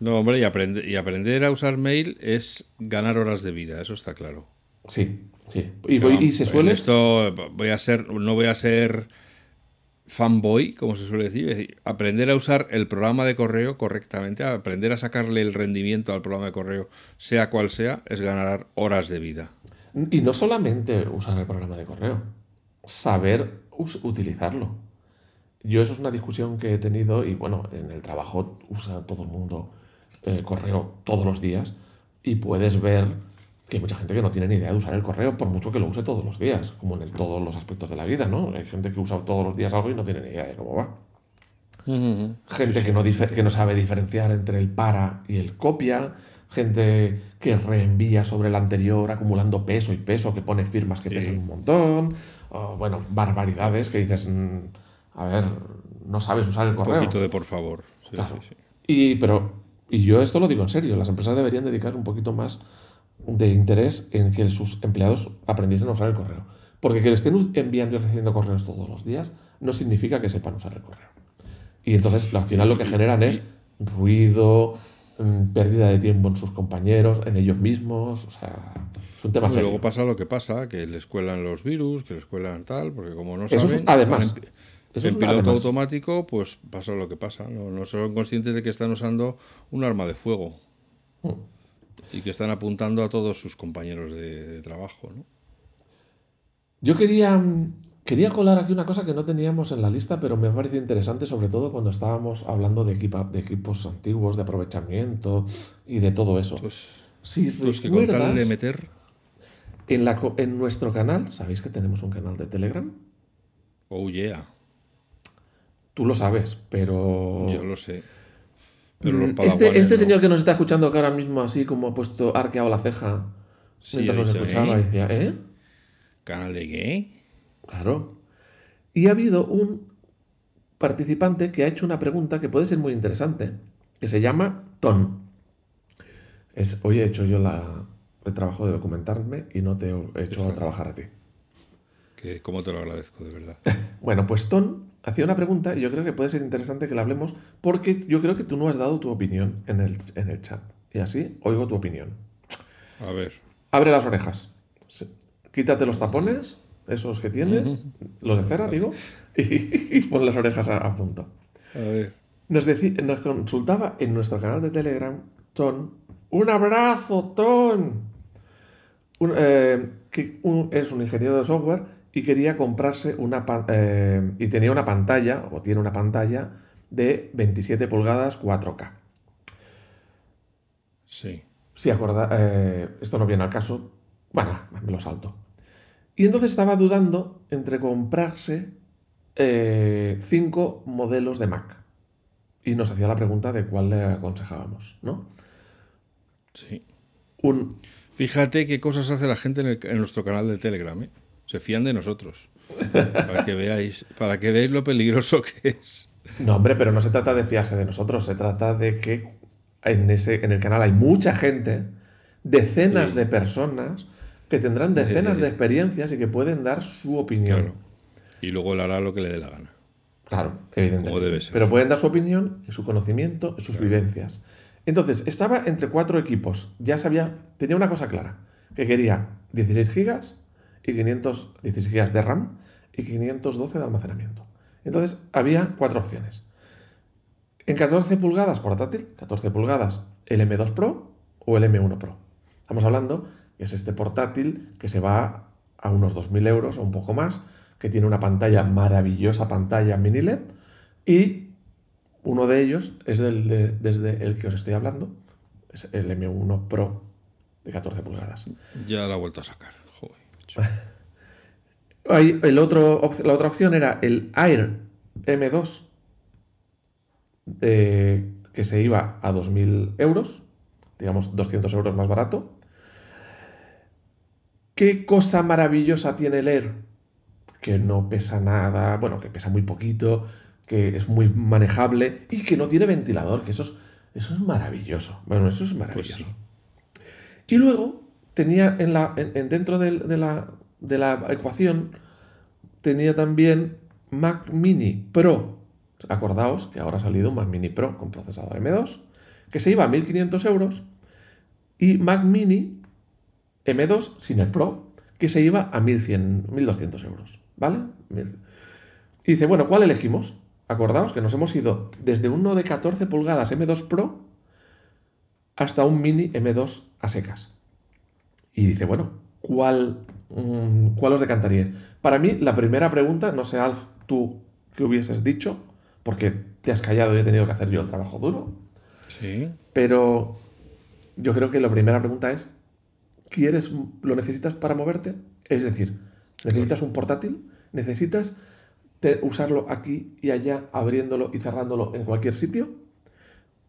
No, hombre, y, aprende- y aprender a usar mail es ganar horas de vida, eso está claro. Sí, sí. Y, voy- No, y se suele. Esto voy a ser, no voy a ser fanboy, como se suele decir, es decir, aprender a usar el programa de correo correctamente, aprender a sacarle el rendimiento al programa de correo, sea cual sea, es ganar horas de vida. Y no solamente usar el programa de correo, saber utilizarlo. Yo eso es una discusión que he tenido y bueno, en el trabajo usa todo el mundo eh, correo todos los días y puedes ver que hay mucha gente que no tiene ni idea de usar el correo por mucho que lo use todos los días, como en el- todos los aspectos de la vida, ¿no? Hay gente que usa todos los días algo y no tiene ni idea de cómo va. Gente que no, que no sabe diferenciar entre el para y el copia. Gente que reenvía sobre el anterior acumulando peso y peso, que pone firmas que Sí. pesan un montón. o, bueno, barbaridades que dices, mm, a ver, no sabes usar el Un correo. poquito de por favor. Sí, Claro. sí. Y, pero, y yo esto lo digo en serio, las empresas deberían dedicar un poquito más de interés en que sus empleados aprendiesen a usar el correo. Porque que le estén enviando y recibiendo correos todos los días no significa que sepan usar el correo. Y entonces al final lo que generan es ruido, pérdida de tiempo en sus compañeros, en ellos mismos. O sea, es un tema Y serio. luego pasa lo que pasa, que les cuelan los virus, que les cuelan tal, porque como no Eso es saben, además. en, Eso en es un piloto además. automático, pues pasa lo que pasa. No, no son conscientes de que están usando un arma de fuego Mm. y que están apuntando a todos sus compañeros de, de trabajo. ¿no? Yo quería, mm, quería colar aquí una cosa que no teníamos en la lista, pero me ha parecido interesante, sobre todo cuando estábamos hablando de, equipa- de equipos antiguos, de aprovechamiento y de todo eso. Pues, si pues que recuerdas, de meter, en, la, co- en nuestro canal, ¿sabéis que tenemos un canal de Telegram? oh yeah, Tú lo sabes, pero... yo lo sé. Pero los Mm, padawanes este, este no. señor que nos está escuchando que ahora mismo así como ha puesto arqueado la ceja Sí, mientras nos escuchaba ¿eh? decía, ¿eh? ¿Canal de qué? Claro. Y ha habido un participante que ha hecho una pregunta que puede ser muy interesante, que se llama Ton. Es, hoy he hecho yo la, el trabajo de documentarme y no te he hecho a trabajar a ti. Que cómo te lo agradezco, de verdad. Bueno, pues Ton hacía una pregunta y yo creo que puede ser interesante que la hablemos porque yo creo que tú no has dado tu opinión en el, en el chat. Y así oigo tu opinión. A ver, Abre las orejas. Quítate los tapones, esos que tienes, los de cera, digo, y, pon las orejas a- a punto. a ver. Nos, nos consultaba en nuestro canal de Telegram, Ton. ¡Un abrazo, Ton! Un- eh, que un- es un ingeniero de software y quería comprarse una eh, y tenía una pantalla, o tiene una pantalla, de 27 pulgadas 4K. Sí. Si acorda, eh, esto no viene al caso, bueno, me lo salto. Y entonces estaba dudando entre comprarse eh, cinco modelos de Mac. Y nos hacía la pregunta de cuál le aconsejábamos, ¿no? Sí. Un, Fíjate qué cosas hace la gente en, el- en nuestro canal de Telegram. ¿eh? Se fían de nosotros. Para que veáis, para que veáis lo peligroso que es. no, hombre, pero no se trata de fiarse de nosotros, se trata de que en, ese, en el canal hay mucha gente, decenas Sí. de personas que tendrán decenas de experiencias y que pueden dar su opinión. Claro. Y luego él hará lo que le dé la gana. Claro, evidentemente. Debe ser. Pero pueden dar su opinión, su conocimiento, sus vivencias. Entonces, estaba entre cuatro equipos. Ya sabía, tenía una cosa clara, que quería 16 gigas y 516 gigas de RAM y 512 de almacenamiento. Entonces, había cuatro opciones. En 14 pulgadas portátil, 14 pulgadas el M2 Pro o el M1 Pro. Estamos hablando es este portátil que se va a unos 2.000 euros o un poco más, que tiene una pantalla maravillosa, pantalla mini LED, y uno de ellos es del, de- desde el que os estoy hablando, Es el M1 Pro de 14 pulgadas. Ya la ha vuelto a sacar. Joder. Ahí, el otro, la otra opción era el Air M2, eh, que se iba a 2.000 euros, digamos 200 euros más barato. ¿Qué cosa maravillosa tiene Air? Que no pesa nada, bueno, que pesa muy poquito, que es muy manejable y que no tiene ventilador, que eso es, eso es maravilloso. Bueno, eso es maravilloso. sí. Y luego tenía en la, en- en- dentro de, la, de la ecuación, tenía también Mac Mini Pro. Acordaos que ahora ha salido un Mac Mini Pro con procesador M2, que se iba a 1500 euros, y Mac Mini M2 sin el Pro, que se iba a 1100, 1200 euros. ¿Vale? Y dice, bueno, ¿cuál elegimos? Acordaos que nos hemos ido desde uno de 14 pulgadas M2 Pro hasta un mini M2 a secas. Y dice, bueno, ¿cuál, mm, ¿cuál os decantaríais? Para mí, la primera pregunta, no sé, Alf, tú qué hubieses dicho, porque te has callado y he tenido que hacer yo el trabajo duro, Sí. pero yo creo que la primera pregunta es, ¿quieres, lo necesitas para moverte? Es decir, ¿necesitas un portátil? ¿Necesitas te- usarlo aquí y allá, abriéndolo y cerrándolo en cualquier sitio?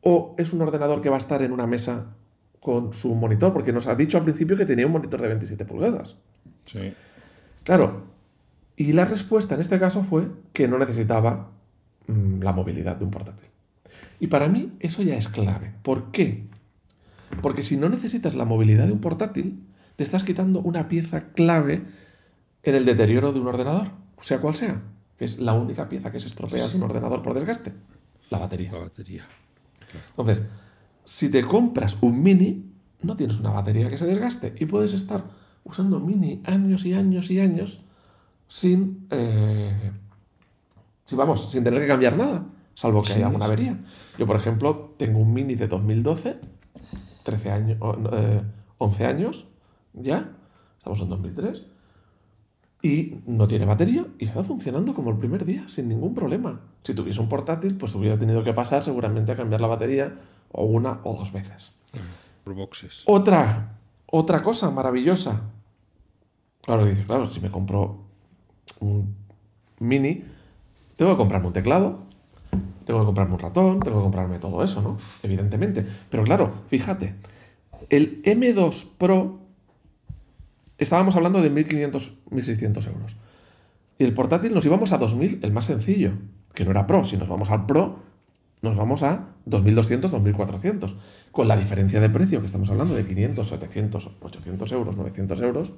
¿O es un ordenador que va a estar en una mesa con su monitor? Porque nos ha dicho al principio que tenía un monitor de 27 pulgadas. Sí. Claro, y la respuesta en este caso fue que no necesitaba mm, la movilidad de un portátil. Y para mí eso ya es clave. ¿Por qué? Porque si no necesitas la movilidad de un portátil, te estás quitando una pieza clave en el deterioro de un ordenador, sea cual sea, que es la única pieza que se estropea de un ordenador por desgaste, la batería. La batería. Entonces, si te compras un mini, no tienes una batería que se desgaste y puedes estar usando mini años y años y años sin, eh, si vamos, sin tener que cambiar nada, salvo que Sí, haya alguna avería. Yo, por ejemplo, tengo un mini de 2012, 13 años, eh, 11 años ya, estamos en 2003, y no tiene batería y está funcionando como el primer día, sin ningún problema. Si tuviese un portátil, pues hubiera tenido que pasar seguramente a cambiar la batería o una o dos veces. Por boxes. Otra, otra cosa maravillosa. Claro, dices, claro, si me compro un mini, tengo que comprarme un teclado, tengo que comprarme un ratón, tengo que comprarme todo eso, ¿no? Evidentemente. Pero claro, fíjate, el M2 Pro estábamos hablando de 1.500, 1.600 euros. Y el portátil nos íbamos a 2.000, el más sencillo, que no era Pro. Si nos vamos al Pro, nos vamos a 2.200, 2.400. Con la diferencia de precio que estamos hablando de 500, 700, 800 euros, 900 euros,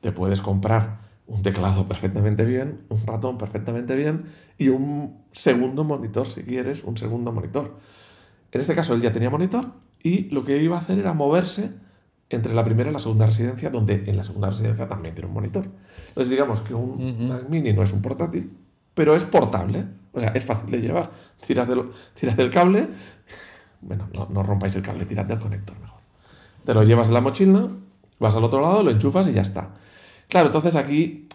te puedes comprar un teclado perfectamente bien, un ratón perfectamente bien y un segundo monitor, si quieres, un segundo monitor. En este caso él ya tenía monitor y lo que iba a hacer era moverse entre la primera y la segunda residencia, donde en la segunda residencia también tiene un monitor. Entonces digamos que un. Mac Mini no es un portátil, pero es portable, o sea, es fácil de llevar. Tiras del, tiras del cable, bueno, no, no rompáis el cable, tirad del conector mejor. Te lo llevas en la mochila, vas al otro lado, lo enchufas y ya está. Claro, entonces aquí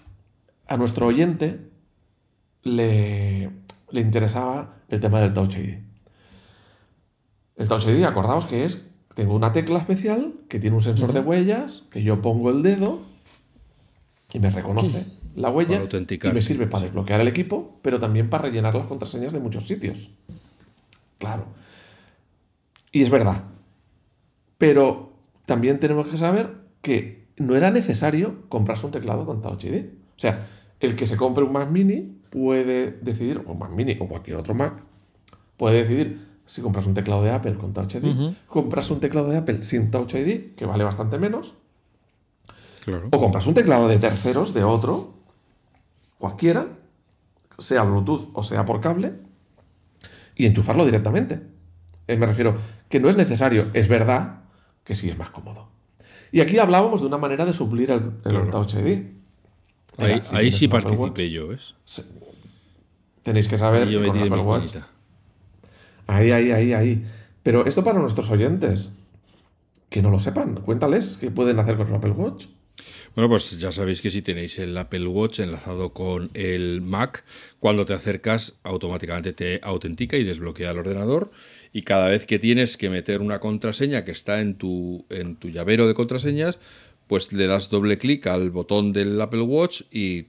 a nuestro oyente le, le interesaba el tema del Touch ID. El Touch ID, acordaos que es, tengo una tecla especial que tiene un sensor de huellas, que yo pongo el dedo y me reconoce la huella y me sirve para desbloquear el equipo, pero también para rellenar las contraseñas de muchos sitios. Claro. Y es verdad. Pero también tenemos que saber que no era necesario comprarse un teclado con Touch ID. O sea, el que se compre un Mac Mini puede decidir, o Mac Mini o cualquier otro Mac, puede decidir si compras un teclado de Apple con Touch ID, compras un teclado de Apple sin Touch ID, que vale bastante menos, Claro. o compras un teclado de terceros, de otro, cualquiera, sea Bluetooth o sea por cable, y enchufarlo directamente. Eh, me refiero que no es necesario, es verdad que sí es más cómodo. Y aquí hablábamos de una manera de suplir el, el Claro. Touch ID. Ahí, si ahí sí participé yo, ¿ves? tenéis que saber yo que con Apple Watch. Ahí, ahí, ahí, ahí. Pero esto para nuestros oyentes, que no lo sepan, cuéntales qué pueden hacer con el Apple Watch. Bueno, pues ya sabéis que si tenéis el Apple Watch enlazado con el Mac, cuando te acercas automáticamente te autentica y desbloquea el ordenador y cada vez que tienes que meter una contraseña que está en tu, en tu llavero de contraseñas, pues le das doble clic al botón del Apple Watch y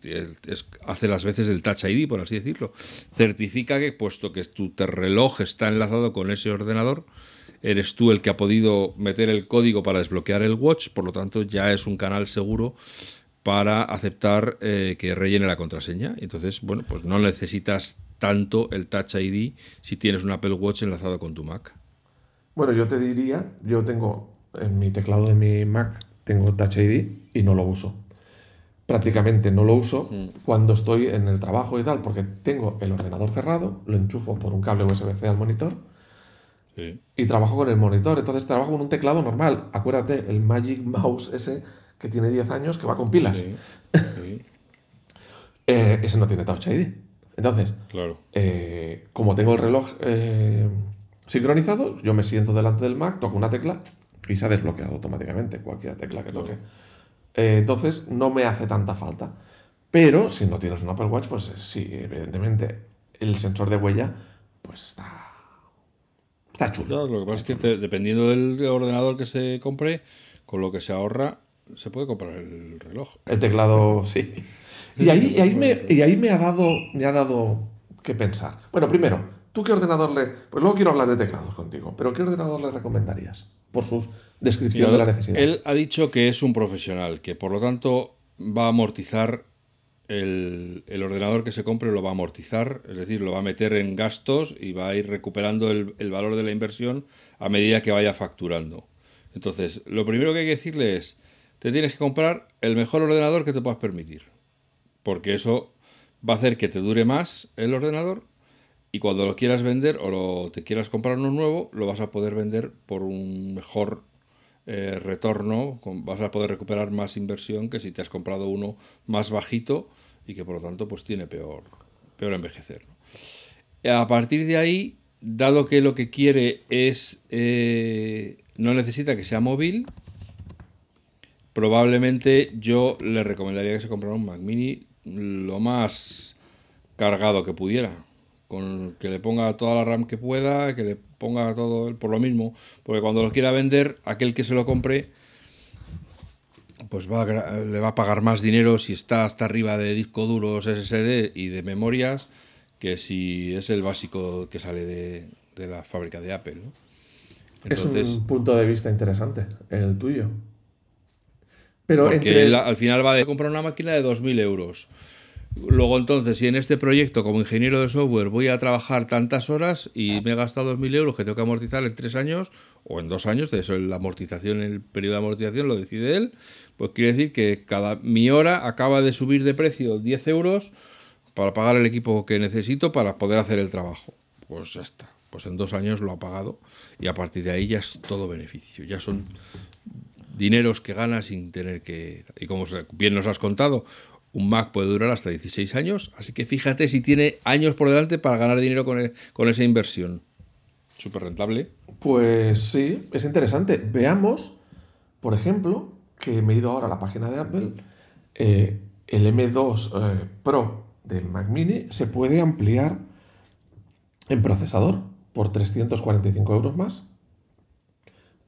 hace las veces del Touch ID, por así decirlo. Certifica que, puesto que tu reloj está enlazado con ese ordenador, eres tú el que ha podido meter el código para desbloquear el watch, por lo tanto ya es un canal seguro para aceptar eh, que rellene la contraseña. Entonces, bueno, pues no necesitas tanto el Touch ID si tienes un Apple Watch enlazado con tu Mac. Bueno, yo te diría, yo tengo en mi teclado de mi Mac tengo Touch ID y no lo uso. Prácticamente no lo uso mm. cuando estoy en el trabajo y tal, porque tengo el ordenador cerrado, lo enchufo por un cable USB-C al monitor y trabajo con el monitor. Entonces trabajo con un teclado normal. Acuérdate, el Magic Mouse ese que tiene 10 años que va con pilas. Eh, ese no tiene Touch ID. Entonces, claro. Eh, como tengo el reloj eh, sincronizado, yo me siento delante del Mac, toco una tecla y se ha desbloqueado automáticamente cualquier tecla que toque. entonces, no me hace tanta falta. Pero si no tienes un Apple Watch, pues sí, evidentemente el sensor de huella pues está Está chulo. lo que pasa es que dependiendo del ordenador que se compre, con lo que se ahorra, se puede comprar el reloj. El teclado, sí. Y ahí, ahí, me, y ahí me, ha dado, me ha dado que pensar. Bueno, primero, ¿tú qué ordenador le...? Pues luego quiero hablar de teclados contigo, pero ¿qué ordenador le recomendarías? Por su descripción de la necesidad. Él ha dicho que es un profesional, que por lo tanto va a amortizar el, ordenador que se compre lo va a amortizar, es decir, lo va a meter en gastos y va a ir recuperando el, valor de la inversión a medida que vaya facturando. Entonces, lo primero que hay que decirle es, te tienes que comprar el mejor ordenador que te puedas permitir, porque eso va a hacer que te dure más el ordenador y cuando lo quieras vender o lo, te quieras comprar uno nuevo, lo vas a poder vender por un mejor eh, retorno, vas a poder recuperar más inversión que si te has comprado uno más bajito y que por lo tanto pues tiene peor, peor envejecer. A partir de ahí, dado que lo que quiere es, eh, no necesita que sea móvil, probablemente yo le recomendaría que se comprara un Mac mini lo más cargado que pudiera con que le ponga toda la RAM que pueda, que le ponga todo por lo mismo, porque cuando lo quiera vender, aquel que se lo compre, pues va le va a pagar más dinero si está hasta arriba de disco duros SSD y de memorias que si es el básico que sale de, la fábrica de Apple. Entonces, es un punto de vista interesante, el tuyo. Pero porque al final va a comprar una máquina de 2.000 euros Luego entonces, si en este proyecto como ingeniero de software voy a trabajar tantas horas y me he gastado 2.000 euros que tengo que amortizar en tres años o en dos años, de eso la amortización, el periodo de amortización lo decide él, pues quiere decir que cada mi hora acaba de subir de precio 10 euros para pagar el equipo que necesito para poder hacer el trabajo. Pues ya está. Pues en dos años lo ha pagado y a partir de ahí ya es todo beneficio. Ya son dineros que gana sin tener que... Y como bien nos has contado, un Mac puede durar hasta 16 años, así que fíjate si tiene años por delante para ganar dinero con, e, con esa inversión. Súper rentable. Pues sí, es interesante. Veamos, por ejemplo, que me he ido ahora a la página de Apple, eh, el M2 eh, Pro del Mac Mini se puede ampliar en procesador por 345 euros más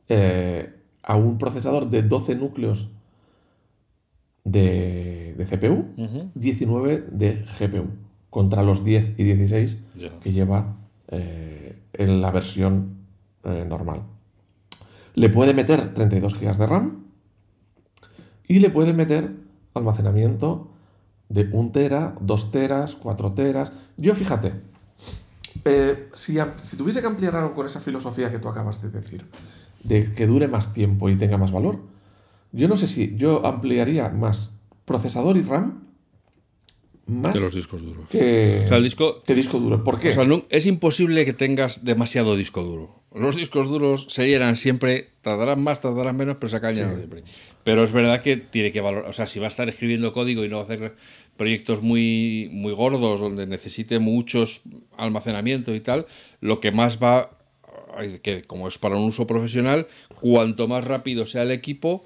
eh, a un procesador de 12 núcleos de, CPU, 19 de GPU, contra los 10 y 16 que lleva eh, en la versión eh, normal. Le puede meter 32 GB de RAM y le puede meter almacenamiento de 1 tera, 2 teras, 4 teras. Yo fíjate, eh, si, si, tuviese que ampliar algo con esa filosofía que tú acabas de decir, de que dure más tiempo y tenga más valor, yo no sé si yo ampliaría más procesador y RAM más que los discos duros. Que, o sea, el disco, que disco duro. ¿Por qué? O sea, es imposible que tengas demasiado disco duro. Los discos duros se llenan siempre, tardarán más, tardarán menos, pero se acaban siempre. Pero es verdad que tiene que valorar, o sea, si va a estar escribiendo código y no va a hacer proyectos muy, muy gordos donde necesite muchos almacenamiento y tal, lo que más va, que como es para un uso profesional, cuanto más rápido sea el equipo,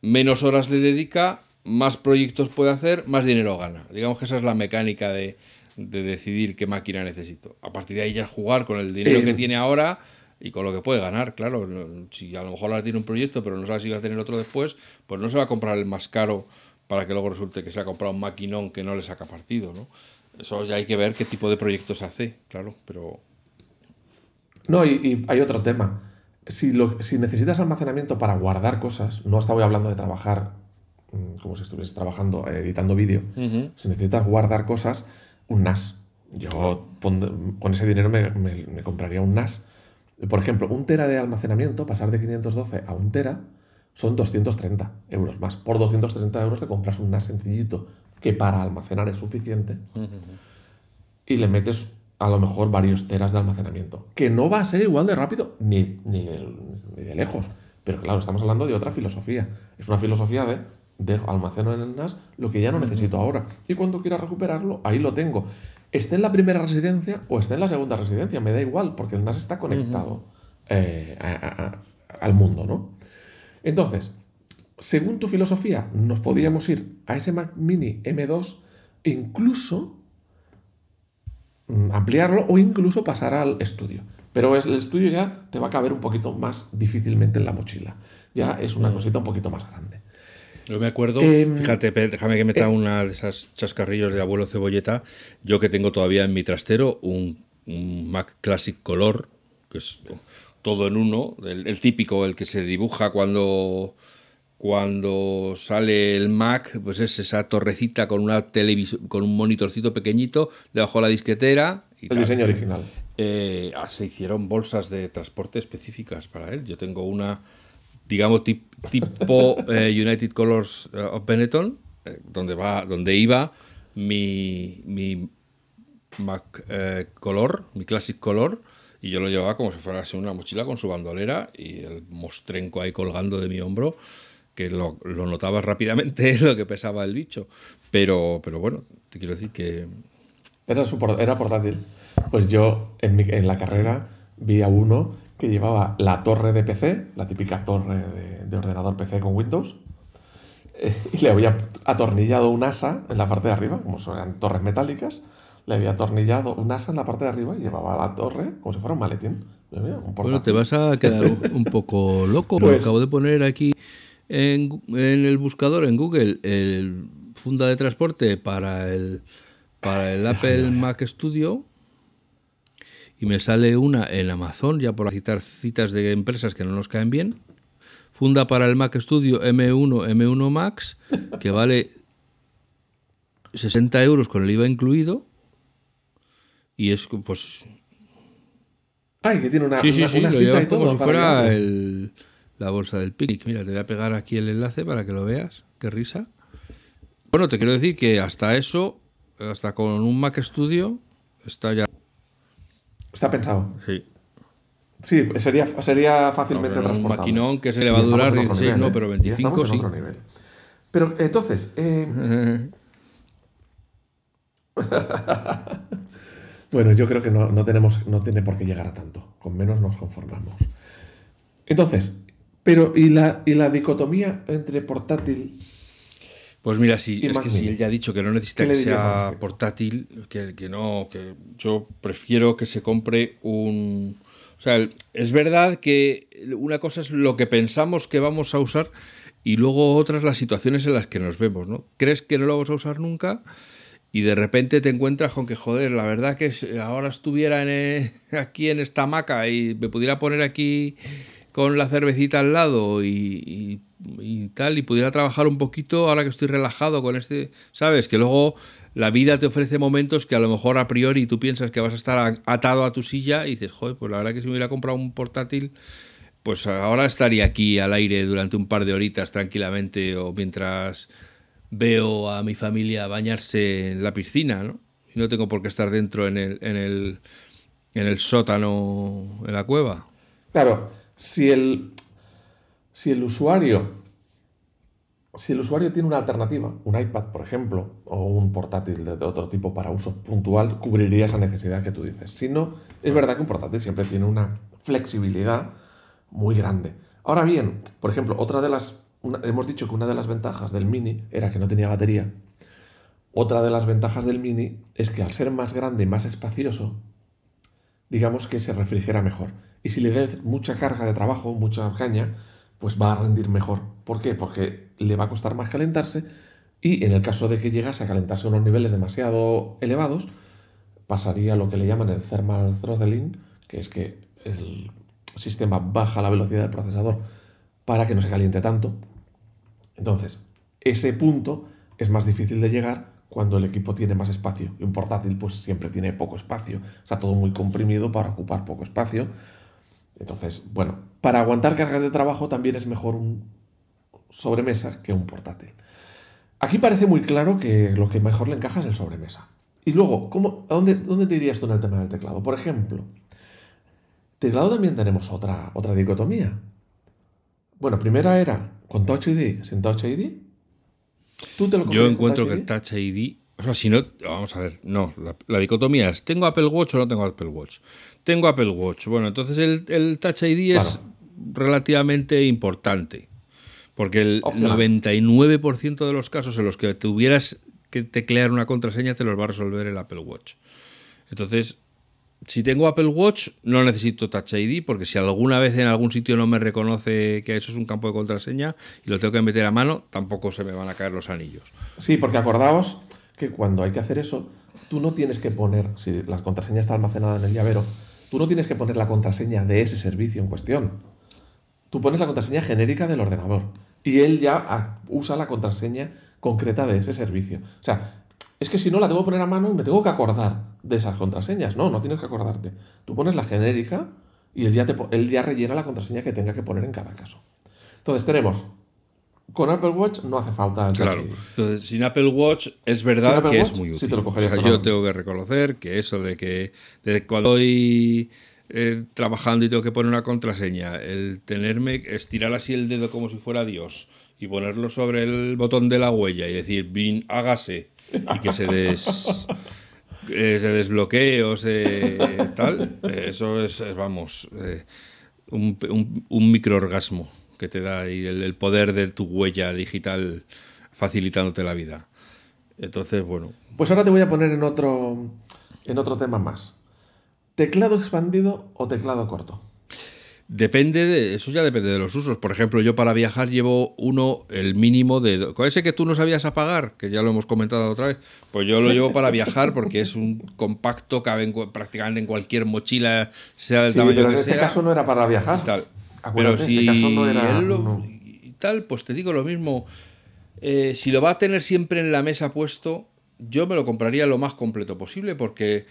menos horas le dedica, más proyectos puede hacer, más dinero gana. Digamos que esa es la mecánica de, de decidir qué máquina necesito. A partir de ahí ya jugar con el dinero que tiene ahora y con lo que puede ganar, claro. Si a lo mejor ahora tiene un proyecto, pero no sabe si va a tener otro después, pues no se va a comprar el más caro para que luego resulte que se ha comprado un maquinón que no le saca partido, ¿no? Eso ya hay que ver qué tipo de proyectos hace, claro, pero... No, y, hay otro tema. Si, lo, si necesitas almacenamiento para guardar cosas, no estaba hablando de trabajar mm, como si estuvieses trabajando, eh, editando vídeo. Si necesitas guardar cosas, un NAS. Yo con ese dinero me, me, compraría un NAS. Por ejemplo, un tera de almacenamiento, pasar de 512 a un tera, son 230 euros más. Por 230 euros te compras un NAS sencillito que para almacenar es suficiente y le metes a lo mejor varios teras de almacenamiento, que no va a ser igual de rápido ni, ni, de, lejos. Pero claro, estamos hablando de otra filosofía. Es una filosofía de dejo, almaceno en el NAS lo que ya no necesito ahora. Y cuando quiera recuperarlo, ahí lo tengo. Esté en la primera residencia o esté en la segunda residencia, me da igual, porque el NAS está conectado eh, al mundo, ¿no? Entonces, según tu filosofía, nos podríamos ir a ese Mac Mini M2 e incluso ampliarlo o incluso pasar al estudio. Pero el estudio ya te va a caber un poquito más difícilmente en la mochila. Ya es una mm. cosita un poquito más grande. Yo me acuerdo, em, fíjate, déjame que meta eh, una de esas chascarrillos de abuelo cebolleta. Yo que tengo todavía en mi trastero un, Mac Classic Color, que es todo en uno, el típico, el que se dibuja cuando cuando sale el Mac, pues es esa torrecita con una con un monitorcito pequeñito debajo de la disquetera. Y el diseño original. Eh, ah, se hicieron bolsas de transporte específicas para él. Yo tengo una, digamos, tipo eh, United Colors eh, of Benetton, donde, va, donde iba mi, mi Mac Color, mi Classic Color, y yo lo llevaba como si fuera una mochila con su bandolera y el mostrenco ahí colgando de mi hombro que lo, lo notabas rápidamente lo que pesaba el bicho. Pero, pero bueno, te quiero decir que... Era, era portátil. Pues yo en, la carrera vi a uno que llevaba la torre de PC, la típica torre de, ordenador PC con Windows, eh, y le había atornillado un asa en la parte de arriba, como son torres metálicas, le había atornillado un asa en la parte de arriba y llevaba la torre como si fuera un maletín. bueno, te vas a quedar un poco loco, porque pues acabo de poner aquí en, el buscador, en Google, el funda de transporte para el, para el Apple Mac Studio y me sale una en Amazon, ya por citar citas de empresas que no nos caen bien. Funda para el Mac Studio M1, M1 Max, que vale 60 euros con el IVA incluido. Y es pues. Ay, que tiene una, sí, sí, sí, y todo. Como si fuera el, la bolsa del picnic. Mira, te voy a pegar aquí el enlace para que lo veas. Qué risa. Bueno, te quiero decir que hasta eso, hasta con un Mac Studio, está ya. Está pensado. Sí. Sí, sería, sería fácilmente no, Un maquinón que se le va a durar 16, no, ¿eh? pero 25 sí. Pero entonces. Eh, bueno, yo creo que no, no, tenemos, no tiene por qué llegar a tanto. Con menos nos conformamos. Entonces, pero, ¿y la, y la dicotomía entre portátil pues mira, si, es que si él ya ha dicho que no necesita que sea portátil, que, que, no, que yo prefiero que se compre un... O sea, es verdad que una cosa es lo que pensamos que vamos a usar y luego otras las situaciones en las que nos vemos, ¿no? Crees que no lo vamos a usar nunca y de repente te encuentras con que, joder, la verdad que ahora estuviera en, aquí en esta hamaca y me pudiera poner aquí con la cervecita al lado y, tal, y pudiera trabajar un poquito ahora que estoy relajado con este, ¿sabes? Que luego la vida te ofrece momentos que a lo mejor a priori tú piensas que vas a estar atado a tu silla y dices, joder, pues la verdad que si me hubiera comprado un portátil, pues ahora estaría aquí al aire durante un par de horitas tranquilamente o mientras veo a mi familia bañarse en la piscina, ¿no? Y no tengo por qué estar dentro en el, en el, en el sótano, en la cueva. Claro, si el, si el usuario si el usuario tiene una alternativa, un iPad, por ejemplo, o un portátil de otro tipo para uso puntual, cubriría esa necesidad que tú dices. Si no, es verdad que un portátil siempre tiene una flexibilidad muy grande. Ahora bien, por ejemplo, otra de las. hemos dicho que una de las ventajas del Mini era que no tenía batería. Otra de las ventajas del Mini es que al ser más grande y más espacioso, digamos que se refrigera mejor. Y si le das mucha carga de trabajo, mucha caña, pues va a rendir mejor. ¿Por qué? Porque le va a costar más calentarse y en el caso de que llegase a calentarse a unos niveles demasiado elevados, pasaría lo que le llaman el thermal throttling, que es que el sistema baja la velocidad del procesador para que no se caliente tanto. Entonces, ese punto es más difícil de llegar cuando el equipo tiene más espacio. Y un portátil pues siempre tiene poco espacio. Está todo muy comprimido para ocupar poco espacio. Entonces, bueno, para aguantar cargas de trabajo también es mejor un sobremesa que un portátil. Aquí parece muy claro que lo que mejor le encaja es el sobremesa. Y luego, ¿cómo, dónde, dónde te dirías tú en el tema del teclado? Por ejemplo, teclado también tenemos otra, otra dicotomía. Bueno, primera era con Touch ID, sin Touch ID. ¿Tú te lo Yo encuentro que el Touch ID, o sea, si no, vamos a ver, no, la, dicotomía es, ¿tengo Apple Watch o no tengo Apple Watch? Tengo Apple Watch. Bueno, entonces el, Touch ID es relativamente importante. Porque el 99% de los casos en los que tuvieras que teclear una contraseña te los va a resolver el Apple Watch. Entonces, si tengo Apple Watch, no necesito Touch ID, porque si alguna vez en algún sitio no me reconoce que eso es un campo de contraseña y lo tengo que meter a mano, tampoco se me van a caer los anillos. Sí, porque acordaos que cuando hay que hacer eso, tú no tienes que poner, si la contraseña está almacenada en el llavero, tú no tienes que poner la contraseña de ese servicio en cuestión. Tú pones la contraseña genérica del ordenador y él ya usa la contraseña concreta de ese servicio. O sea, es que si no la tengo que poner a mano, me tengo que acordar de esas contraseñas. No, no tienes que acordarte. Tú pones la genérica y él ya, te, él ya rellena la contraseña que tenga que poner en cada caso. Entonces tenemos, con Apple Watch no hace falta el Claro. Entonces, sin Apple Watch es verdad que es muy útil. yo tengo que reconocer que eso de que cuando estoy eh, trabajando y tengo que poner una contraseña, el tenerme, estirar así el dedo como si fuera Dios y ponerlo sobre el botón de la huella y decir, bin, hágase, y que se des... Eh, se desbloquee o se tal, eh, eso es, vamos, un, un, un microorgasmo que te da y el, poder de tu huella digital facilitándote la vida. Entonces, bueno. Pues ahora te voy a poner en otro, en otro tema más. ¿Teclado expandido o teclado corto? Depende de, eso ya depende de los usos. Por ejemplo, yo para viajar llevo uno, el mínimo de. Con ese que tú no sabías apagar, que ya lo hemos comentado otra vez, pues yo lo llevo para viajar porque es un compacto, cabe prácticamente en cualquier mochila, sea del tamaño pero en este caso no era para viajar. Tal. pero este si caso no era. y tal, pues te digo lo mismo. Eh, si lo va a tener siempre en la mesa puesto, yo me lo compraría lo más completo posible porque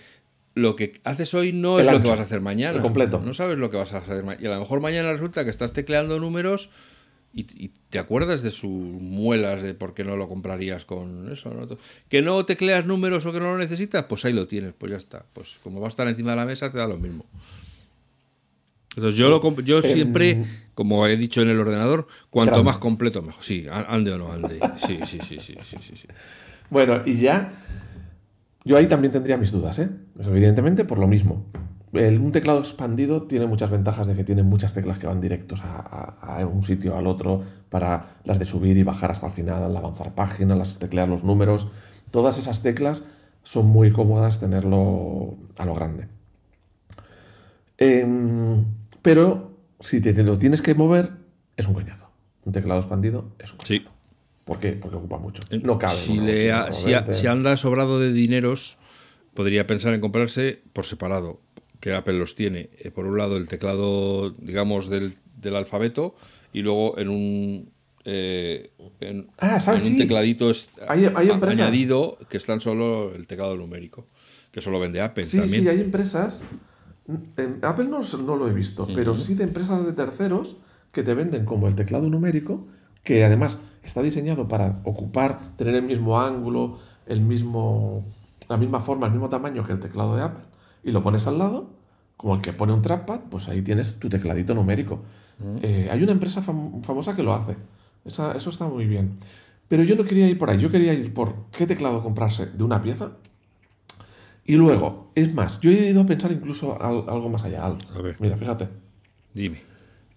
lo que haces hoy no es lo que vas a hacer mañana. completo. No sabes lo que vas a hacer mañana. Y a lo mejor mañana resulta que estás tecleando números y, te acuerdas de sus muelas de por qué no lo comprarías con eso. Que no tecleas números o que no lo necesitas, pues ahí lo tienes, pues ya está. Pues como va a estar encima de la mesa, te da lo mismo. Entonces yo, lo, yo siempre, como he dicho en el ordenador, cuanto más completo mejor. Sí, ande o no ande. Sí, sí, sí, sí, sí, sí. Bueno, y ya yo ahí también tendría mis dudas, ¿eh? evidentemente por lo mismo. un teclado expandido tiene muchas ventajas de que tiene muchas teclas que van directos a, un sitio al otro para las de subir y bajar hasta el final, avanzar páginas, las teclear los números. Todas esas teclas son muy cómodas tenerlo a lo grande. Em, pero si te, lo tienes que mover, es un coñazo. Un teclado expandido es un coñazo. ¿Por qué? Porque ocupa mucho. No cabe. Si, si, anda sobrado de dineros, podría pensar en comprarse por separado, que Apple los tiene. Eh, por un lado, el teclado, digamos, del, alfabeto y luego en un, eh, en, ah, un tecladito añadido que están solo el teclado numérico, que solo vende Apple. Sí, sí, hay empresas. En Apple no, no, lo he visto, pero sí de empresas de terceros que te venden como el teclado numérico, que además está diseñado para ocupar, tener el mismo ángulo, el mismo, la misma forma, el mismo tamaño que el teclado de Apple, y lo pones al lado, como el que pone un trackpad, pues ahí tienes tu tecladito numérico. Mm. Eh, hay una empresa famosa que lo hace. eso está muy bien. Pero yo no quería ir por ahí, yo quería ir por qué teclado comprarse de una pieza. Y luego, es más, yo he ido a pensar incluso algo más allá. A ver. Mira, fíjate. Dime.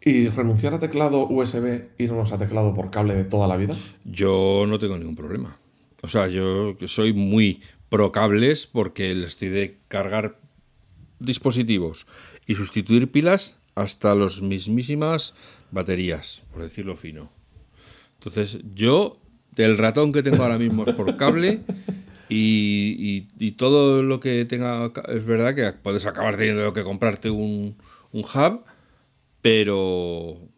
¿Y renunciar a teclado USB, irnos a teclado por cable de toda la vida? Yo no tengo ningún problema. O sea, yo soy muy pro cables porque les estoy de cargar dispositivos y sustituir pilas hasta las mismísimas baterías, por decirlo fino. Entonces, yo, del ratón que tengo ahora mismo es por cable y, y, todo lo que tenga, es verdad que puedes acabar teniendo que comprarte un, un hub, pero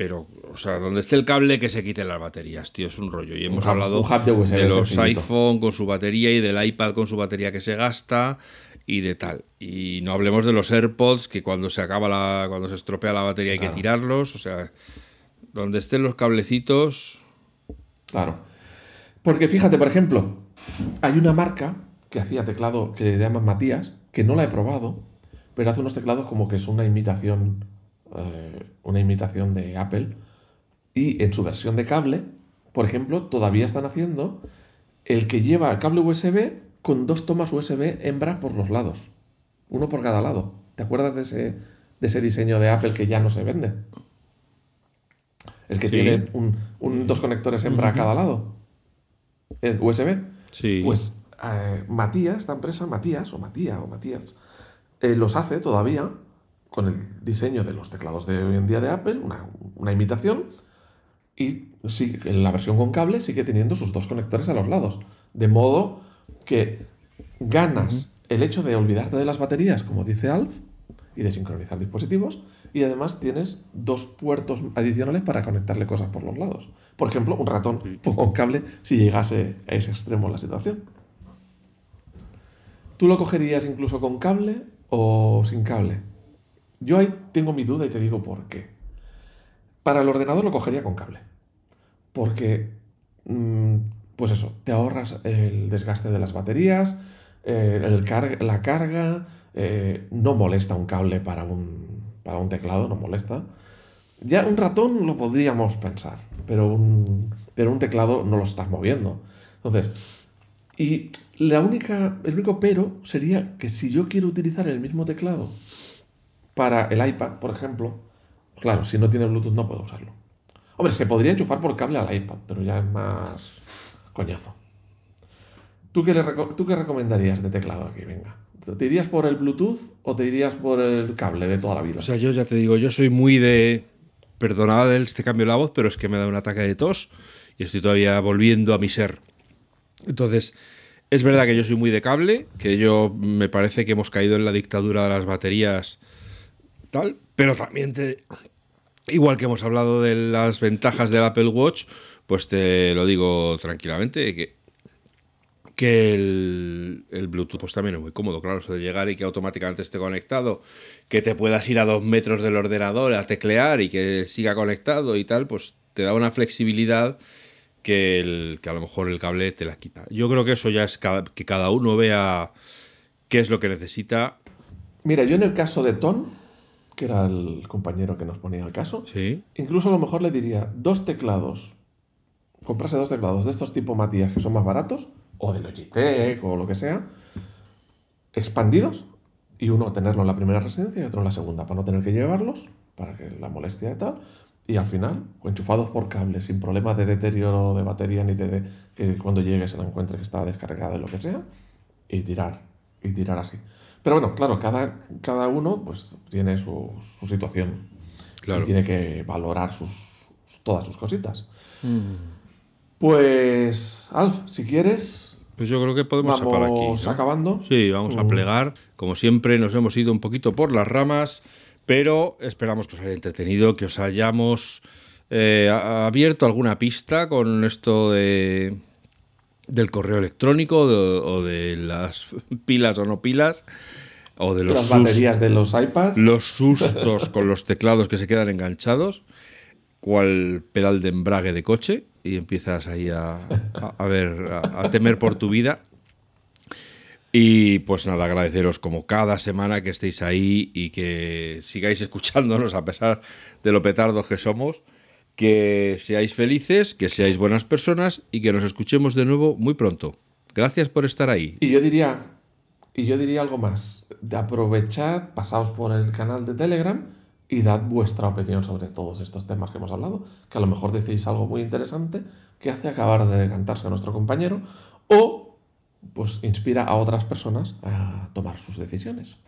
pero, o sea, donde esté el cable que se quiten las baterías, tío, es un rollo. Y hemos hablado de, los iPhone con su batería y del iPad con su batería que se gasta y de tal. Y no hablemos de los AirPods que cuando se acaba la, cuando se estropea la batería hay que tirarlos, o sea, donde estén los cablecitos. Claro. Porque fíjate, por ejemplo, hay una marca que hacía teclado que le llaman Matías, que no la he probado, pero hace unos teclados como que es una imitación eh, una imitación de Apple. Y en su versión de cable, por ejemplo, todavía están haciendo el que lleva cable USB con dos tomas USB hembra por los lados. Uno por cada lado. ¿Te acuerdas de ese, de ese diseño de Apple que ya no se vende? El que tiene un, dos conectores hembra a cada lado. USB. Sí. Pues eh, Matías, esta empresa, Matías, o Matías, o Matías, eh, los hace todavía con el diseño de los teclados de hoy en día de Apple, una, imitación, y sí, en la versión con cable sigue teniendo sus dos conectores a los lados. De modo que ganas el hecho de olvidarte de las baterías, como dice Alf, y de sincronizar dispositivos, y además tienes dos puertos adicionales para conectarle cosas por los lados. Por ejemplo, un ratón con cable si llegase a ese extremo la situación. ¿Tú lo cogerías incluso con cable o sin cable? Yo ahí tengo mi duda y te digo por qué. Para el ordenador lo cogería con cable. Porque, mm, pues eso, te ahorras el desgaste de las baterías, eh, la carga, eh, no molesta un cable para un, para un teclado, no molesta. Ya un ratón lo podríamos pensar, pero un, pero un teclado no lo estás moviendo. Entonces, y la única, el único pero sería que si yo quiero utilizar el mismo teclado para el iPad, por ejemplo, claro, si no tiene Bluetooth no puedo usarlo. Hombre, se podría enchufar por cable al iPad, pero ya es más coñazo. ¿Tú qué, ¿Tú qué recomendarías de teclado aquí? Venga. ¿Te irías por el Bluetooth o te irías por el cable de toda la vida? O sea, yo ya te digo, yo soy muy de. Perdonad este cambio de la voz, pero es que me da un ataque de tos y estoy todavía volviendo a mi ser. Entonces, es verdad que yo soy muy de cable, que yo me parece que hemos caído en la dictadura de las baterías tal, pero también te, igual que hemos hablado de las ventajas del Apple Watch, pues te lo digo tranquilamente, que, que el, Bluetooth pues también es muy cómodo, claro, eso de llegar y que automáticamente esté conectado, que te puedas ir a dos metros del ordenador a teclear y que siga conectado y tal, pues te da una flexibilidad que, el, que a lo mejor el cable te la quita. Yo creo que eso ya es que cada uno vea qué es lo que necesita. Mira, yo en el caso de Ton, que era el compañero que nos ponía el caso, ¿Sí? incluso a lo mejor le diría dos teclados, comprarse dos teclados de estos tipo Matías que son más baratos, o de Logitech o lo que sea, expandidos, y uno tenerlo en la primera residencia y otro en la segunda, para no tener que llevarlos, para que la molestia y tal, y al final, enchufados por cable, sin problemas de deterioro de batería ni de, que cuando llegue se la encuentre que está descargada y lo que sea, y tirar, y tirar así. Pero bueno, claro, cada, cada uno pues tiene su, situación. Y tiene que valorar sus, todas sus cositas. Mm. Pues, Alf, si quieres. Pues yo creo que podemos vamos aquí. acabando. Sí, vamos a mm. plegar. Como siempre, nos hemos ido un poquito por las ramas, pero esperamos que os haya entretenido, que os hayamos eh, abierto alguna pista con esto de del correo electrónico o de las pilas o no pilas o de los las baterías de los iPads. los sustos con los teclados que se quedan enganchados cual pedal de embrague de coche y empiezas ahí a, a, ver a, temer por tu vida. Y pues nada, agradeceros como cada semana que estéis ahí y que sigáis escuchándonos a pesar de lo petardos que somos que seáis felices, que seáis buenas personas y que nos escuchemos de nuevo muy pronto. Gracias por estar ahí. Y yo diría, y yo diría algo más. Aprovechad, pasaos por el canal de Telegram y dad vuestra opinión sobre todos estos temas que hemos hablado, que a lo mejor decís algo muy interesante, que hace acabar de decantarse a nuestro compañero o pues inspira a otras personas a tomar sus decisiones.